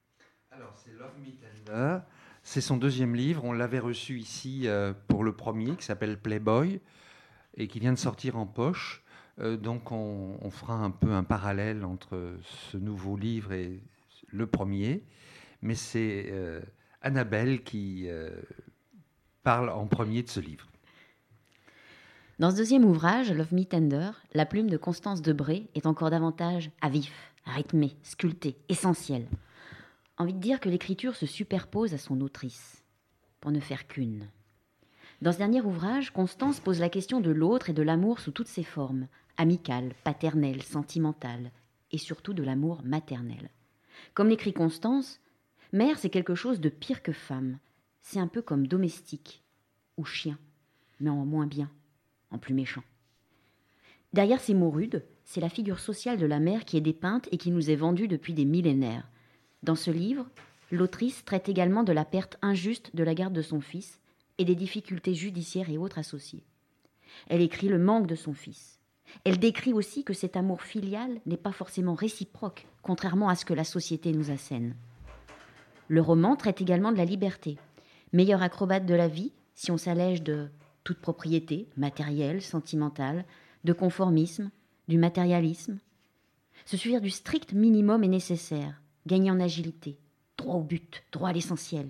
I: Alors, c'est Love Me. C'est son deuxième livre. On l'avait reçu ici euh, pour le premier, qui s'appelle Playboy, et qui vient de sortir en poche. Donc, on, on fera un peu un parallèle entre ce nouveau livre et le premier. Mais c'est Annabelle qui parle en premier de ce livre.
C: Dans ce deuxième ouvrage, Love Me Tender, la plume de Constance Debré est encore davantage à vif, rythmée, sculptée, essentielle. Envie de dire que l'écriture se superpose à son autrice, pour ne faire qu'une. Dans ce dernier ouvrage, Constance pose la question de l'autre et de l'amour sous toutes ses formes, amical, paternel, sentimental, et surtout de l'amour maternel. Comme l'écrit Constance, mère c'est quelque chose de pire que femme. C'est un peu comme domestique ou chien, mais en moins bien, en plus méchant. Derrière ces mots rudes, c'est la figure sociale de la mère qui est dépeinte et qui nous est vendue depuis des millénaires. Dans ce livre, l'autrice traite également de la perte injuste de la garde de son fils et des difficultés judiciaires et autres associées. Elle écrit le manque de son fils. Elle décrit aussi que cet amour filial n'est pas forcément réciproque, contrairement à ce que la société nous assène. Le roman traite également de la liberté. Meilleur acrobate de la vie, si on s'allège de toute propriété, matérielle, sentimentale, de conformisme, du matérialisme. Se suivre du strict minimum est nécessaire, gagner en agilité, droit au but, droit à l'essentiel,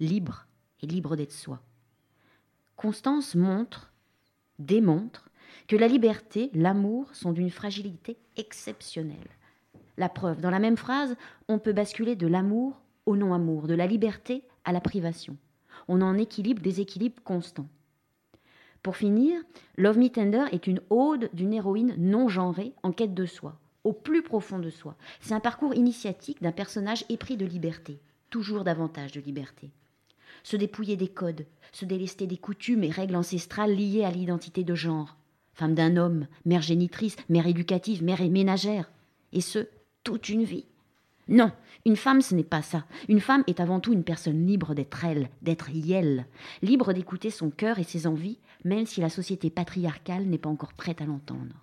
C: libre et libre d'être soi. Constance montre, démontre, que la liberté, l'amour sont d'une fragilité exceptionnelle. La preuve, dans la même phrase, on peut basculer de l'amour au non-amour, de la liberté à la privation. On en équilibre des équilibres constants. Pour finir, Love Me Tender est une ode d'une héroïne non genrée en quête de soi, au plus profond de soi. C'est un parcours initiatique d'un personnage épris de liberté, toujours davantage de liberté. Se dépouiller des codes, se délester des coutumes et règles ancestrales liées à l'identité de genre. Femme d'un homme, mère génitrice, mère éducative, mère et ménagère. Et ce, toute une vie. Non, une femme, ce n'est pas ça. Une femme est avant tout une personne libre d'être elle, d'être elle, libre d'écouter son cœur et ses envies, même si la société patriarcale n'est pas encore prête à l'entendre.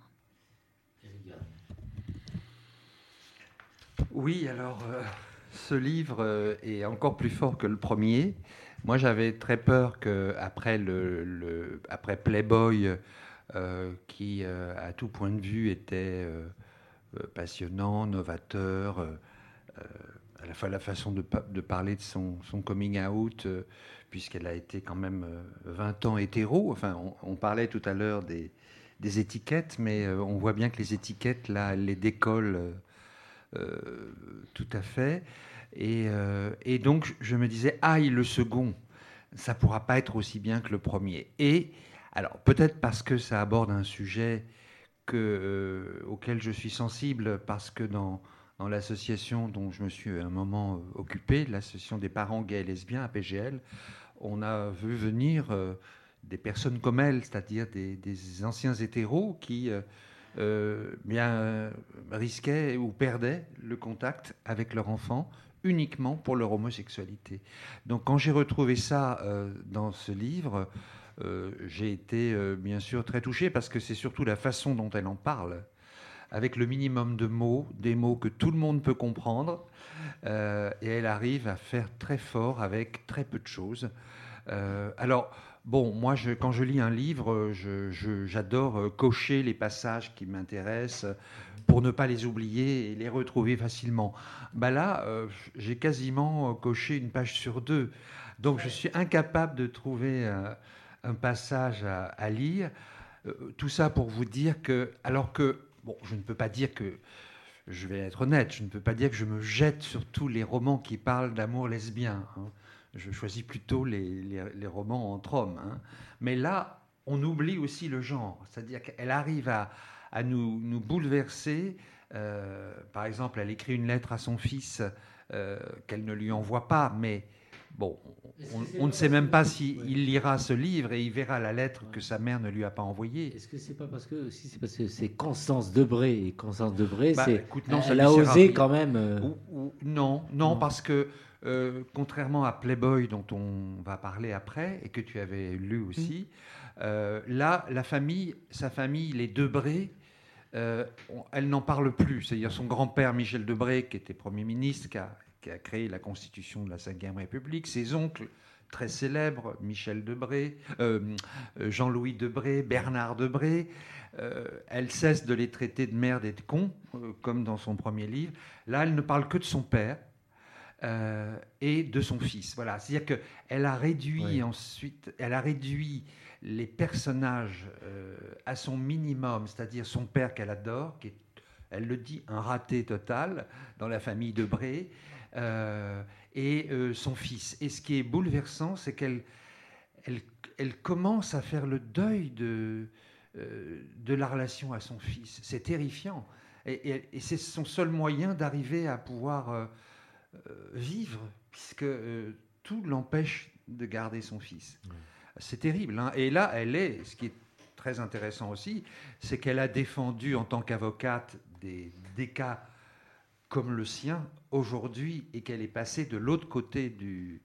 I: Oui, alors euh, ce livre euh, est encore plus fort que le premier. Moi, j'avais très peur que après le, après Playboy, euh, qui à tout point de vue était passionnant, novateur, à la fois la façon de, parler de son, coming out, puisqu'elle a été quand même 20 ans hétéro. Enfin, on, parlait tout à l'heure des, étiquettes, mais on voit bien que les étiquettes, là, elles les décollent tout à fait. Et, et, donc, je me disais, aïe, le second, ça pourra pas être aussi bien que le premier. Et alors, peut-être parce que ça aborde un sujet que, euh, auquel je suis sensible, parce que dans, dans l'association dont je me suis à un moment euh, occupé, l'association des parents gays et lesbiens, APGL, on a vu venir euh, des personnes comme elle, c'est-à-dire des, anciens hétéros qui bien, risquaient ou perdaient le contact avec leur enfant uniquement pour leur homosexualité. Donc quand j'ai retrouvé ça dans ce livre, euh, j'ai été euh, bien sûr très touché parce que c'est surtout la façon dont elle en parle, avec le minimum de mots, des mots que tout le monde peut comprendre, euh, et elle arrive à faire très fort avec très peu de choses. alors, Bon, moi, quand je lis un livre, j'adore cocher les passages qui m'intéressent pour ne pas les oublier et les retrouver facilement. Bah là, j'ai quasiment coché une page sur deux. Donc, je suis incapable de trouver un passage à, lire. Euh, tout ça pour vous dire que, alors que, bon, je ne peux pas dire que, je vais être honnête, je ne peux pas dire que je me jette sur tous les romans qui parlent d'amour lesbien. Hein. Je choisis plutôt les, les, romans entre hommes. Hein. Mais là, on oublie aussi le genre. C'est-à-dire qu'elle arrive à, à nous, nous, bouleverser. Euh, par exemple, elle écrit une lettre à son fils euh, qu'elle ne lui envoie pas, mais Bon, on, ne sait même pas s'il lira ce livre et il verra la lettre que sa mère ne lui a pas envoyée.
B: Est-ce que c'est pas parce que si c'est parce que c'est Constance Debré et Constance Debré,
I: bah,
B: c'est elle a osé quand même. Euh,
I: non, non, parce que euh, contrairement à Playboy dont on va parler après et que tu avais lu aussi, euh, là, la famille, sa famille, les Debré. elle n'en parle plus. C'est-à-dire son grand-père Michel Debré, qui était Premier ministre, qui a qui a créé la constitution de la Ve République, ses oncles très célèbres, Michel Debré, euh, euh, Jean-Louis Debré, Bernard Debré, euh, elle cesse de les traiter de merde et de cons, comme dans son premier livre. Là, elle ne parle que de son père et de son fils. Voilà, c'est-à-dire qu'elle a réduit ensuite, elle a réduit les personnages à son minimum, c'est-à-dire son père qu'elle adore, qui est, elle le dit, un raté total dans la famille Debré. Euh, et euh, son fils. Et ce qui est bouleversant, c'est qu'elle elle, commence à faire le deuil de, euh, de la relation à son fils. C'est terrifiant. Et, c'est son seul moyen d'arriver à pouvoir vivre, puisque tout l'empêche de garder son fils. C'est terrible. Hein. et là, elle est, ce qui est très intéressant aussi, c'est qu'elle a défendu en tant qu'avocate des, des cas comme le sien aujourd'hui et qu'elle est passée de l'autre côté du,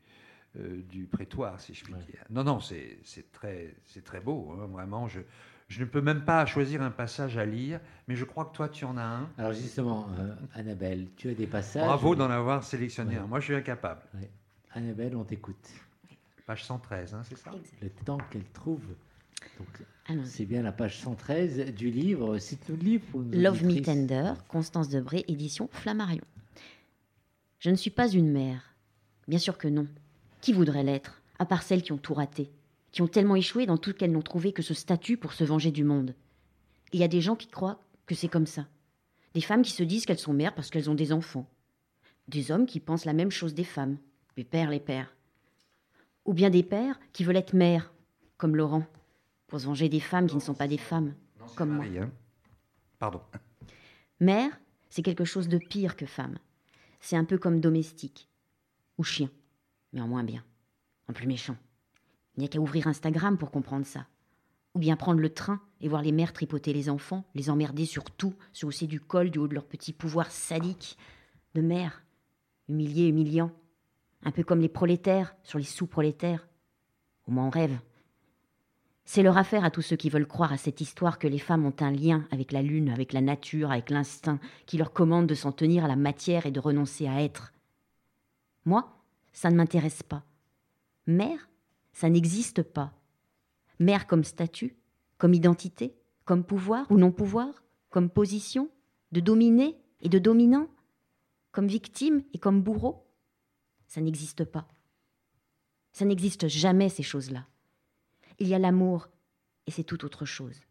I: euh, du prétoire, si je puis dire. Non, non, c'est très, très beau, hein, vraiment. Je, je ne peux même pas choisir un passage à lire, mais je crois que toi, tu en as un.
B: Alors justement, euh, Annabelle, tu as des passages.
I: Bravo d'en avoir sélectionné un. Moi, je suis incapable.
B: Annabelle, on t'écoute.
I: Page 113, hein, c'est ça?
B: Le temps qu'elle trouve. C'est bien la page 113 du livre. Cite-nous le livre.
C: Love Me Tender, Constance Debré, édition Flammarion. Je ne suis pas une mère. Bien sûr que non. Qui voudrait l'être, à part celles qui ont tout raté, qui ont tellement échoué dans tout qu'elles n'ont trouvé que ce statut pour se venger du monde? Il y a des gens qui croient que c'est comme ça. Des femmes qui se disent qu'elles sont mères parce qu'elles ont des enfants. Des hommes qui pensent la même chose des femmes, les pères, les pères. Ou bien des pères qui veulent être mères, comme Laurent pour se venger des femmes qui ne sont pas des femmes, comme moi. Hein.
I: Pardon.
C: Mère, c'est quelque chose de pire que femme. C'est un peu comme domestique, ou chien, mais en moins bien, en plus méchant. Il n'y a qu'à ouvrir Instagram pour comprendre ça. Ou bien prendre le train et voir les mères tripoter les enfants, les emmerder sur tout, se hausser du col du haut de leur petit pouvoir sadique. De mère, humilié, humiliant. Un peu comme les prolétaires sur les sous-prolétaires. Au moins on rêve. C'est leur affaire à tous ceux qui veulent croire à cette histoire que les femmes ont un lien avec la lune, avec la nature, avec l'instinct, qui leur commande de s'en tenir à la matière et de renoncer à être. Moi, ça ne m'intéresse pas. Mère, ça n'existe pas. Mère comme statut, comme identité, comme pouvoir ou non pouvoir, comme position, de dominer et de dominant, comme victime et comme bourreau Ça n'existe pas. Ça n'existe jamais, ces choses-là. Il y a l'amour, et c'est tout autre chose.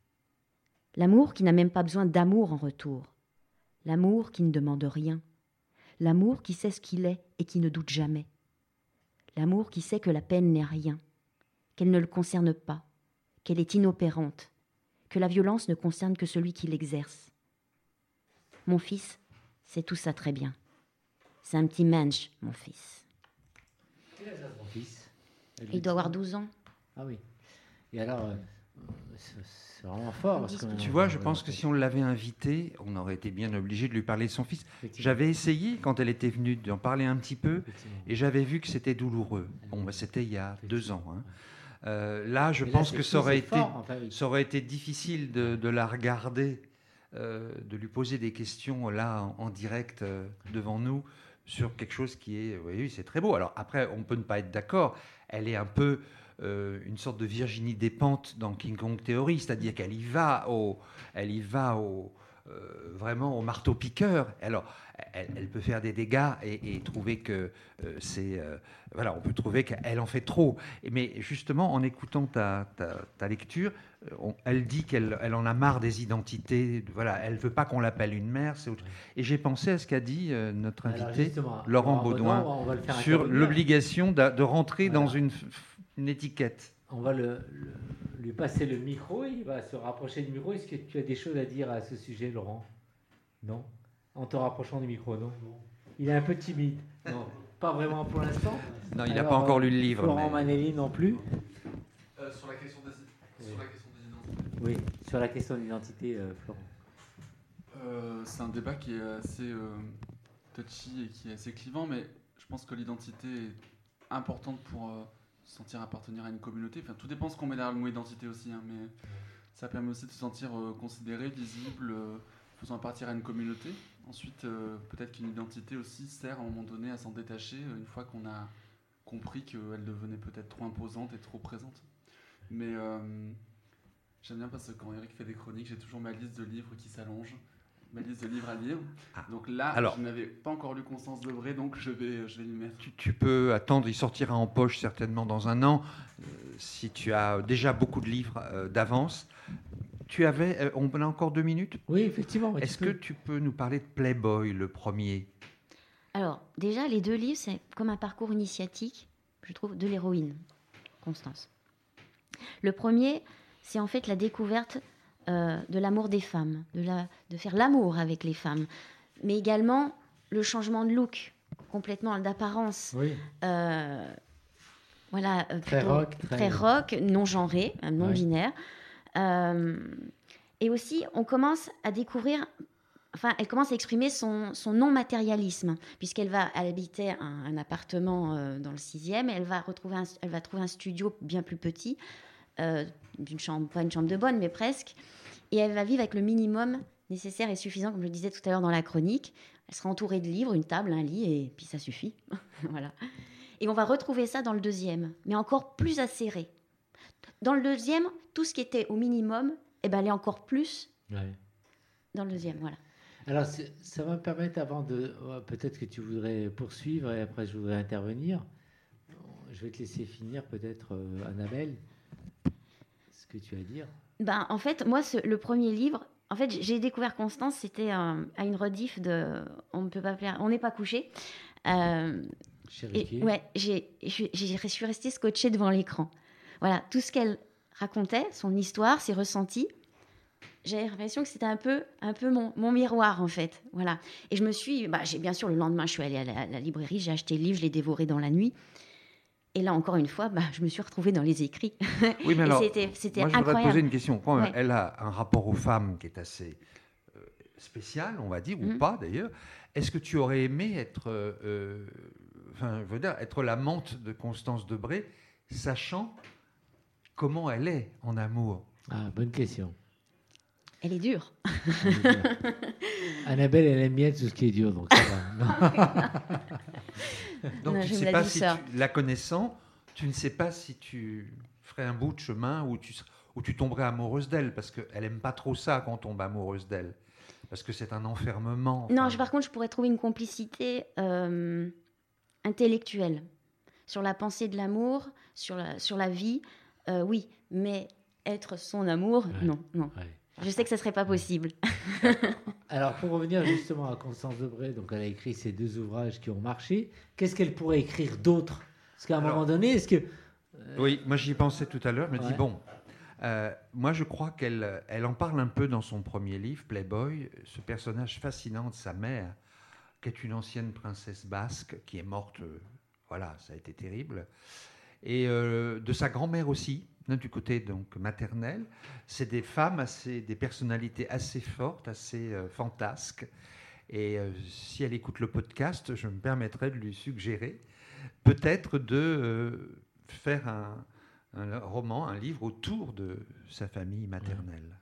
C: L'amour qui n'a même pas besoin d'amour en retour. L'amour qui ne demande rien. L'amour qui sait ce qu'il est et qui ne doute jamais. L'amour qui sait que la peine n'est rien, qu'elle ne le concerne pas, qu'elle est inopérante, que la violence ne concerne que celui qui l'exerce. Mon fils, c'est tout ça très bien. C'est un petit mensch, mon fils.
B: Mon fils?
C: Il doit avoir 12 ans.
B: Ah oui. Et alors, euh, c'est vraiment fort. Parce que,
I: Tu vois, je pense que si on l'avait invité, on aurait été bien obligé de lui parler de son fils. J'avais essayé, quand elle était venue, d'en parler un petit peu, et j'avais vu que c'était douloureux. Bon, bah, c'était il y a deux ans. hein. Euh, là, je
B: là,
I: pense que ça aurait, été,
B: fort, enfin, oui.
I: ça aurait été difficile de, de la regarder, euh, de lui poser des questions là en, en direct euh, devant nous sur quelque chose qui est, oui, oui, c'est très beau. Alors après, on peut ne pas être d'accord. Elle est un peu euh, une sorte de Virginie Despentes dans King Kong Theory, c'est-à-dire qu'elle y va au, elle y va au, euh, vraiment au marteau piqueur. Alors, elle, elle peut faire des dégâts et, et trouver que euh, c'est, euh, voilà, on peut trouver qu'elle en fait trop. Mais justement, en écoutant ta, ta- ta lecture, on- elle dit qu'elle elle en a marre des identités. Voilà, elle veut pas qu'on l'appelle une mère. Et j'ai pensé à ce qu'a dit notre invité
B: justement,
I: Laurent Baudouin sur l'obligation de rentrer
B: Voilà.
I: dans une, une étiquette.
B: On va le, le- lui passer le micro, il va se rapprocher du micro. Est-ce que tu as des choses à dire à ce sujet, Laurent? Non? En te rapprochant du micro, non? Il est un peu timide. Non, pas vraiment pour l'instant.
I: Non, il n'a pas encore
B: euh,
I: lu le livre.
B: Florent
I: mais-
B: Manelli non plus.
D: Euh, sur la question des,
B: Oui.
D: sur la question des identités.
B: Oui, sur la question d'identité, euh, Florent.
D: Euh, c'est un débat qui est assez euh, touchy et qui est assez clivant, mais je pense que l'identité est importante pour euh, se sentir appartenir à une communauté. Enfin, tout dépend ce qu'on met derrière le mot identité aussi, hein, mais ça permet aussi de se sentir euh, considéré, visible, euh, faisant partir à une communauté. Ensuite, euh, peut-être qu'une identité aussi sert à un moment donné à s'en détacher une fois qu'on a compris qu'elle devenait peut-être trop imposante et trop présente. Mais j'aime bien parce que quand Eric fait des chroniques, j'ai toujours ma liste de livres qui s'allonge ma liste de livres à lire.
I: Ah.
D: Donc là,
I: Alors-
D: je n'avais pas encore lu Constance Debré, donc je vais, je vais lui mettre.
I: Tu, tu peux attendre, il sortira en poche certainement dans un an, euh, si tu as déjà beaucoup de livres euh, d'avance. Tu avais, euh, on a encore deux minutes?
B: Oui, effectivement.
I: Est-ce que tu peux nous parler de Playboy, le premier?
C: Alors, déjà, les deux livres, c'est comme un parcours initiatique, je trouve, de l'héroïne, Constance. Le premier, c'est en fait la découverte euh, de l'amour des femmes, de, la, de faire l'amour avec les femmes, mais également le changement de look, complètement d'apparence.
B: Oui,
C: Euh, voilà, euh,
B: Très
C: plutôt
B: rock, très-
C: rock, non genré, non binaire. Euh, et aussi, on commence à découvrir, enfin, elle commence à exprimer son, son non-matérialisme, puisqu'elle va habitait un, un appartement euh, dans le sixième, et elle va retrouver, un, elle va trouver un studio bien plus petit, euh, d'une chambre, pas une chambre de bonne, mais presque, et elle va vivre avec le minimum nécessaire et suffisant, comme je le disais tout à l'heure dans la chronique. Elle sera entourée de livres, une table, un lit, et puis ça suffit. voilà. Et on va retrouver ça dans le deuxième, mais encore plus acéré. Dans le deuxième, tout ce qui était au minimum, eh ben, elle est encore plus
B: ouais.
C: dans le deuxième. Voilà.
B: Alors, ça va me permettre, avant de. ouais, Peut-être que tu voudrais poursuivre et après je voudrais intervenir. Je vais te laisser finir, peut-être, euh, Annabelle, ce que tu as à dire.
C: Ben, en fait, moi, ce- le premier livre, en fait, j'ai découvert Constance, c'était euh, à une rediff de On ne peut pas plaire, on n'est pas couché. Euh, et, ouais, j'ai, je suis restée scotchée devant l'écran. Voilà, tout ce qu'elle racontait, son histoire, ses ressentis. J'avais l'impression que c'était un peu, un peu mon, mon miroir, en fait. Voilà. Et je me suis, bah, j'ai bien sûr, le lendemain, je suis allée à la, à la librairie, j'ai acheté le livre, je l'ai dévoré dans la nuit. Et là, encore une fois, bah, je me suis retrouvée dans les écrits.
I: Oui, mais alors,
C: c'était, c'était
I: moi, je voudrais te poser une question. Quand même,
C: Ouais.
I: Elle a un rapport aux femmes qui est assez euh, spécial, on va dire, ou
C: Mhm.
I: pas d'ailleurs. Est-ce que tu aurais aimé être, euh, euh, enfin, je veux dire, être l'amante de Constance Debré, sachant comment elle est en amour?
B: Ah, bonne question.
C: Elle est dure.
B: Annabelle, elle aime bien tout ce qui est dur, donc ça va.
I: Donc
C: Non,
I: tu ne sais
C: la
I: pas si tu, la connaissant, tu ne sais pas si tu ferais un bout de chemin où tu, ser- où tu tomberais amoureuse d'elle, parce qu'elle aime pas trop ça quand on tombe amoureuse d'elle. parce que c'est un enfermement.
C: Non, je- par contre, je pourrais trouver une complicité euh, intellectuelle sur la pensée de l'amour, sur la, sur la vie, euh, oui, mais être son amour,
B: Ouais.
C: non, non.
B: Ouais.
C: Je sais que ce serait pas possible.
B: Alors, pour revenir justement à Constance Debré, donc elle a écrit ces deux ouvrages qui ont marché. Qu'est-ce qu'elle pourrait écrire d'autre? Parce qu'à un
I: Alors-
B: moment donné, est-ce que.
I: Oui, moi j'y pensais tout à l'heure. Je me
B: Ouais.
I: dis, bon, euh, moi je crois qu'elle elle en parle un peu dans son premier livre, Playboy, ce personnage fascinant de sa mère, qui est une ancienne princesse basque, qui est morte, euh, voilà, ça a été terrible. Et euh, de sa grand-mère aussi, hein, du côté donc maternel. C'est des femmes, assez, des personnalités assez fortes, assez euh, fantasques. Et euh, si elle écoute le podcast, je me permettrai de lui suggérer peut-être de faire un, roman, un livre autour de sa famille maternelle.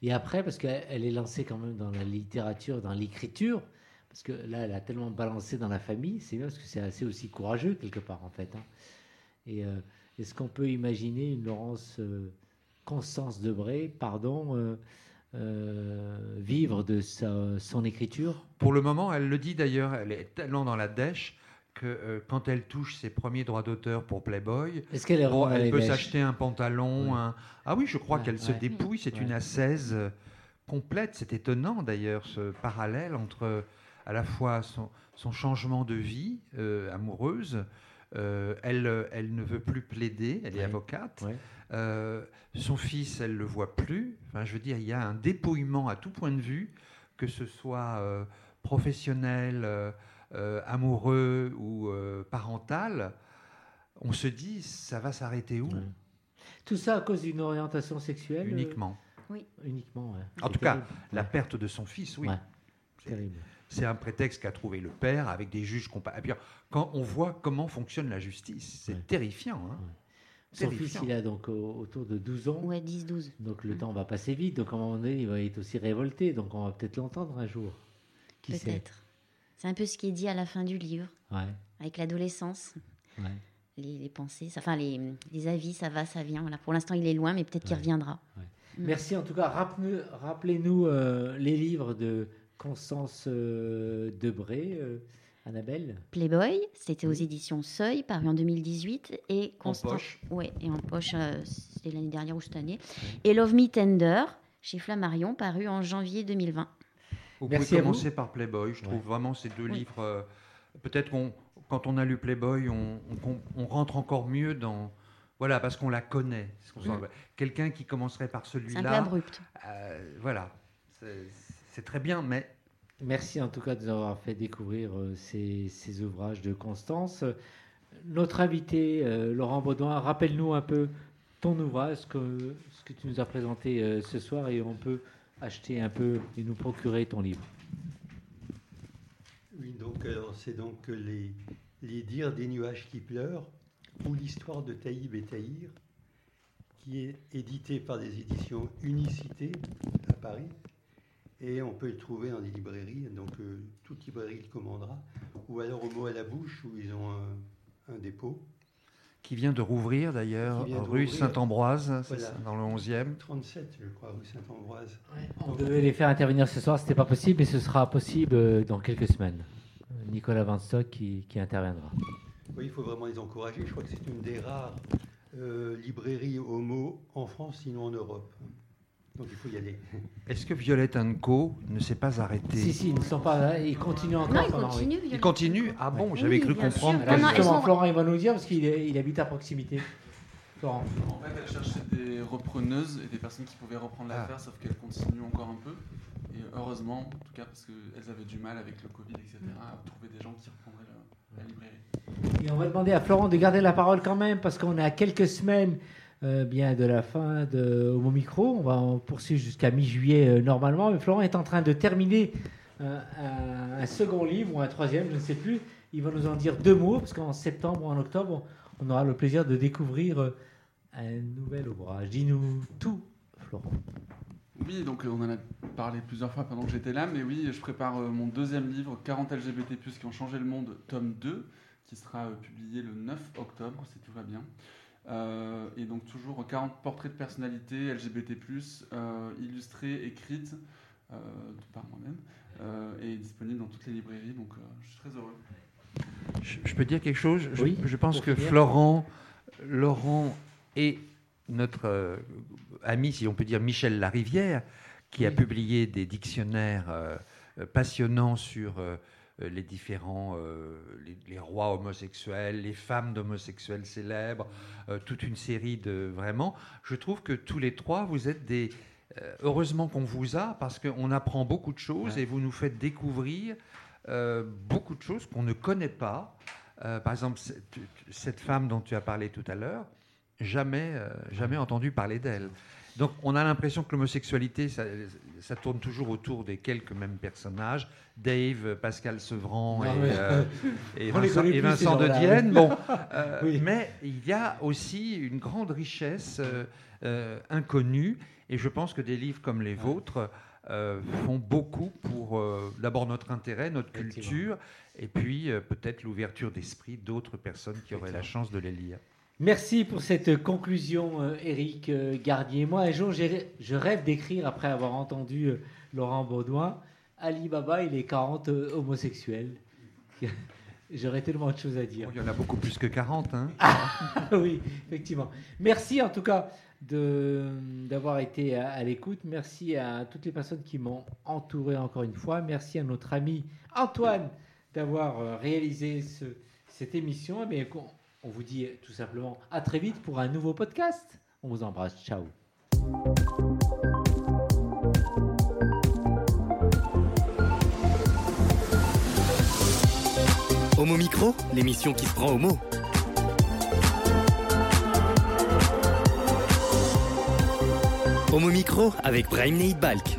B: Et après, parce qu'elle elle est lancée quand même dans la littérature, dans l'écriture, parce que là, elle a tellement balancé dans la famille, c'est bien parce que c'est assez aussi courageux quelque part en fait. hein. Et euh, est-ce qu'on peut imaginer une Laurence euh, Constance Debré, pardon, euh, vivre de sa- son écriture?
I: Pour le moment, elle le dit d'ailleurs, elle est tellement dans la dèche que euh, quand elle touche ses premiers droits d'auteur pour Playboy,
B: Est-ce qu'elle est
I: bon,
B: dans
I: elle peut s'acheter un pantalon. Un- Ah oui, je crois
B: Ouais,
I: qu'elle se dépouille. C'est une euh, complète. C'est étonnant d'ailleurs ce parallèle entre à la fois son, son changement de vie euh, amoureuse. Euh, elle, euh, elle ne veut plus plaider, elle est avocate. Euh, son fils, elle le voit plus. Enfin, je veux dire, il y a un dépouillement à tout point de vue, que ce soit euh, professionnel, amoureux ou euh, parental. On se dit, ça va s'arrêter où?
B: Tout ça à cause d'une orientation sexuelle euh,
I: Uniquement.
B: Uniquement, ouais.
I: En tout cas, la perte de son fils, oui.
B: Ouais. Terrible.
I: C'est un prétexte qu'a trouvé le père avec des juges compa- Et puis, Quand on voit comment fonctionne la justice, c'est
B: Ouais.
I: terrifiant. hein.
B: Son
I: Terrifiant.
B: fils, il a donc au- autour de 12 ans.
C: Ouais, 10-12.
B: Donc le temps va passer vite. Donc à un moment donné, il va être aussi révolté. Donc on va peut-être l'entendre un jour. Qui sait?
C: Peut-être. C'est un peu ce qui est dit à la fin du livre,
B: Ouais,
C: avec l'adolescence.
B: ouais.
C: Les, les pensées, ça- enfin les, les avis, ça va, ça vient. Voilà. Pour l'instant, il est loin, mais peut-être qu'il reviendra. Mm.
B: Merci en tout cas. Rappelez- Rappelez-nous euh, les livres de Constance euh, Debré, euh, Annabelle.
C: Playboy, c'était aux éditions Seuil, paru en 2018. Et Constant-
I: poche.
C: Ouais, et en poche, euh, c'était l'année dernière ou cette année. Et Love Me Tender, chez Flammarion, paru en janvier 2020.
I: Vous
B: Merci
I: pouvez
B: à vous.
I: commencer par Playboy. Je trouve
B: Ouais.
I: vraiment ces deux
C: Oui.
I: livres. euh, Peut-être qu'on, quand on a lu Playboy, on, on- on rentre encore mieux dans. Voilà, parce qu'on la connaît. C'est ce qu'on
C: Mm.
I: Quelqu'un qui commencerait par
C: C'est un peu
I: celui-là.
C: abrupt.
I: euh, voilà. C'est- C'est très bien, mais
B: Merci en tout cas de nous avoir fait découvrir euh, ces, ces ouvrages de Constance. Notre invité, euh, Laurent Baudouin, rappelle-nous un peu ton ouvrage, ce que, ce que tu nous as présenté euh, ce soir, et on peut acheter un peu et nous procurer ton livre.
E: Oui, donc c'est donc les, les dires des nuages qui pleurent ou l'histoire de Taïb et Taïr, qui est édité par des éditions Unicité à Paris. Et on peut le trouver dans des librairies, donc euh, toute librairie le commandera, ou alors au mot à la bouche, où ils ont un, un dépôt.
I: qui vient de rouvrir d'ailleurs, rue. Saint-Ambroise,
E: Voilà.
I: dans le 11e.
E: 37, je crois, rue Saint-Ambroise.
B: On devait les faire intervenir ce soir, ce n'était pas possible, et ce sera possible euh, dans quelques semaines. Nicolas Van Stock qui, qui interviendra.
E: Oui, il faut vraiment les encourager. Je crois que c'est une des rares euh, librairies homo en France, sinon en Europe. Donc il faut y aller.
I: Est-ce que Violette Co ne s'est pas arrêtée
B: Si, si, ils ne sont pas là, ils continuent encore
C: Non, il
B: pendant-
C: continue.
I: Il
C: Violette.
I: continue Ah bon, j'avais
C: Oui,
I: cru comprendre.
B: Alors
C: Non,
B: justement, Florent, il va nous dire, parce qu'il est- il habite à proximité. Florent.
D: En fait, elle cherchait des repreneuses et des personnes qui pouvaient reprendre
I: Ah.
D: l'affaire, sauf qu'elle continue encore un peu. Et heureusement, en tout cas, parce qu'elles avaient du mal avec le Covid, etc., à trouver des gens qui reprendraient la, la librairie.
B: Et on va demander à Florent de garder la parole quand même, parce qu'on est à quelques semaines euh, bien de la fin de Homo Micro. On va en poursuivre jusqu'à mi-juillet euh, normalement. Mais Florent est en train de terminer euh, un, un second livre ou un troisième, je ne sais plus. Il va nous en dire deux mots, parce qu'en septembre ou en octobre, on aura le plaisir de découvrir un nouvel ouvrage. Dis-nous tout, Florent.
D: Oui, donc on en a parlé plusieurs fois pendant que j'étais là, mais oui, je prépare mon deuxième livre, 40 LGBT+, qui ont changé le monde, tome 2, qui sera publié le 9 octobre, si tout va bien. Euh, et donc toujours 40 portraits de personnalités LGBT+, euh, illustrés, écrites, euh, par moi-même, euh, et disponible dans toutes les librairies, donc euh, je suis très heureux.
I: Je, je peux dire quelque chose? Je,
B: Oui,
I: je pense que
B: finir.
I: Florent, Laurent et notre euh, ami, si on peut dire Michel Larivière, qui a publié des dictionnaires passionnants sur les différents, euh, les, les rois homosexuels, les femmes d'homosexuels célèbres, euh, toute une série de vraiment. Je trouve que tous les trois, vous êtes des euh, heureusement qu'on vous a parce qu'on apprend beaucoup de choses
B: Ouais.
I: et vous nous faites découvrir euh, beaucoup de choses qu'on ne connaît pas. Euh, par exemple, cette, cette femme dont tu as parlé tout à l'heure, jamais, euh, jamais entendu parler d'elle. Donc on a l'impression que l'homosexualité, ça, ça tourne toujours autour des quelques mêmes personnages. Dave, Pascal Sevran et, euh, et Vincent, et de Dienne. Bon, euh,
B: Oui.
I: mais il y a aussi une grande richesse euh, euh, inconnue. Et je pense que des livres comme les vôtres euh, font beaucoup pour euh, d'abord notre intérêt, notre culture, et puis euh, peut-être l'ouverture d'esprit d'autres personnes qui auraient la chance de les lire.
B: Merci pour cette conclusion, euh, Éric euh, Gardier. Moi, un jour, je rêve d'écrire, après avoir entendu euh, Laurent Baudouin, Ali Baba et les 40 euh, homosexuels. J'aurais tellement de choses à dire.
I: Il y en a beaucoup plus que 40. Hein.
B: oui, effectivement. Merci en tout cas d'avoir été à, à l'écoute. Merci à toutes les personnes qui m'ont entouré encore une fois. Merci à notre ami Antoine d'avoir euh, réalisé ce- cette émission. Eh bien, on, vous dit tout simplement à très vite pour un nouveau podcast. On vous embrasse. Ciao.
A: Homo Micro, l'émission qui se prend au mot. Homo Micro avec Brahim Balk.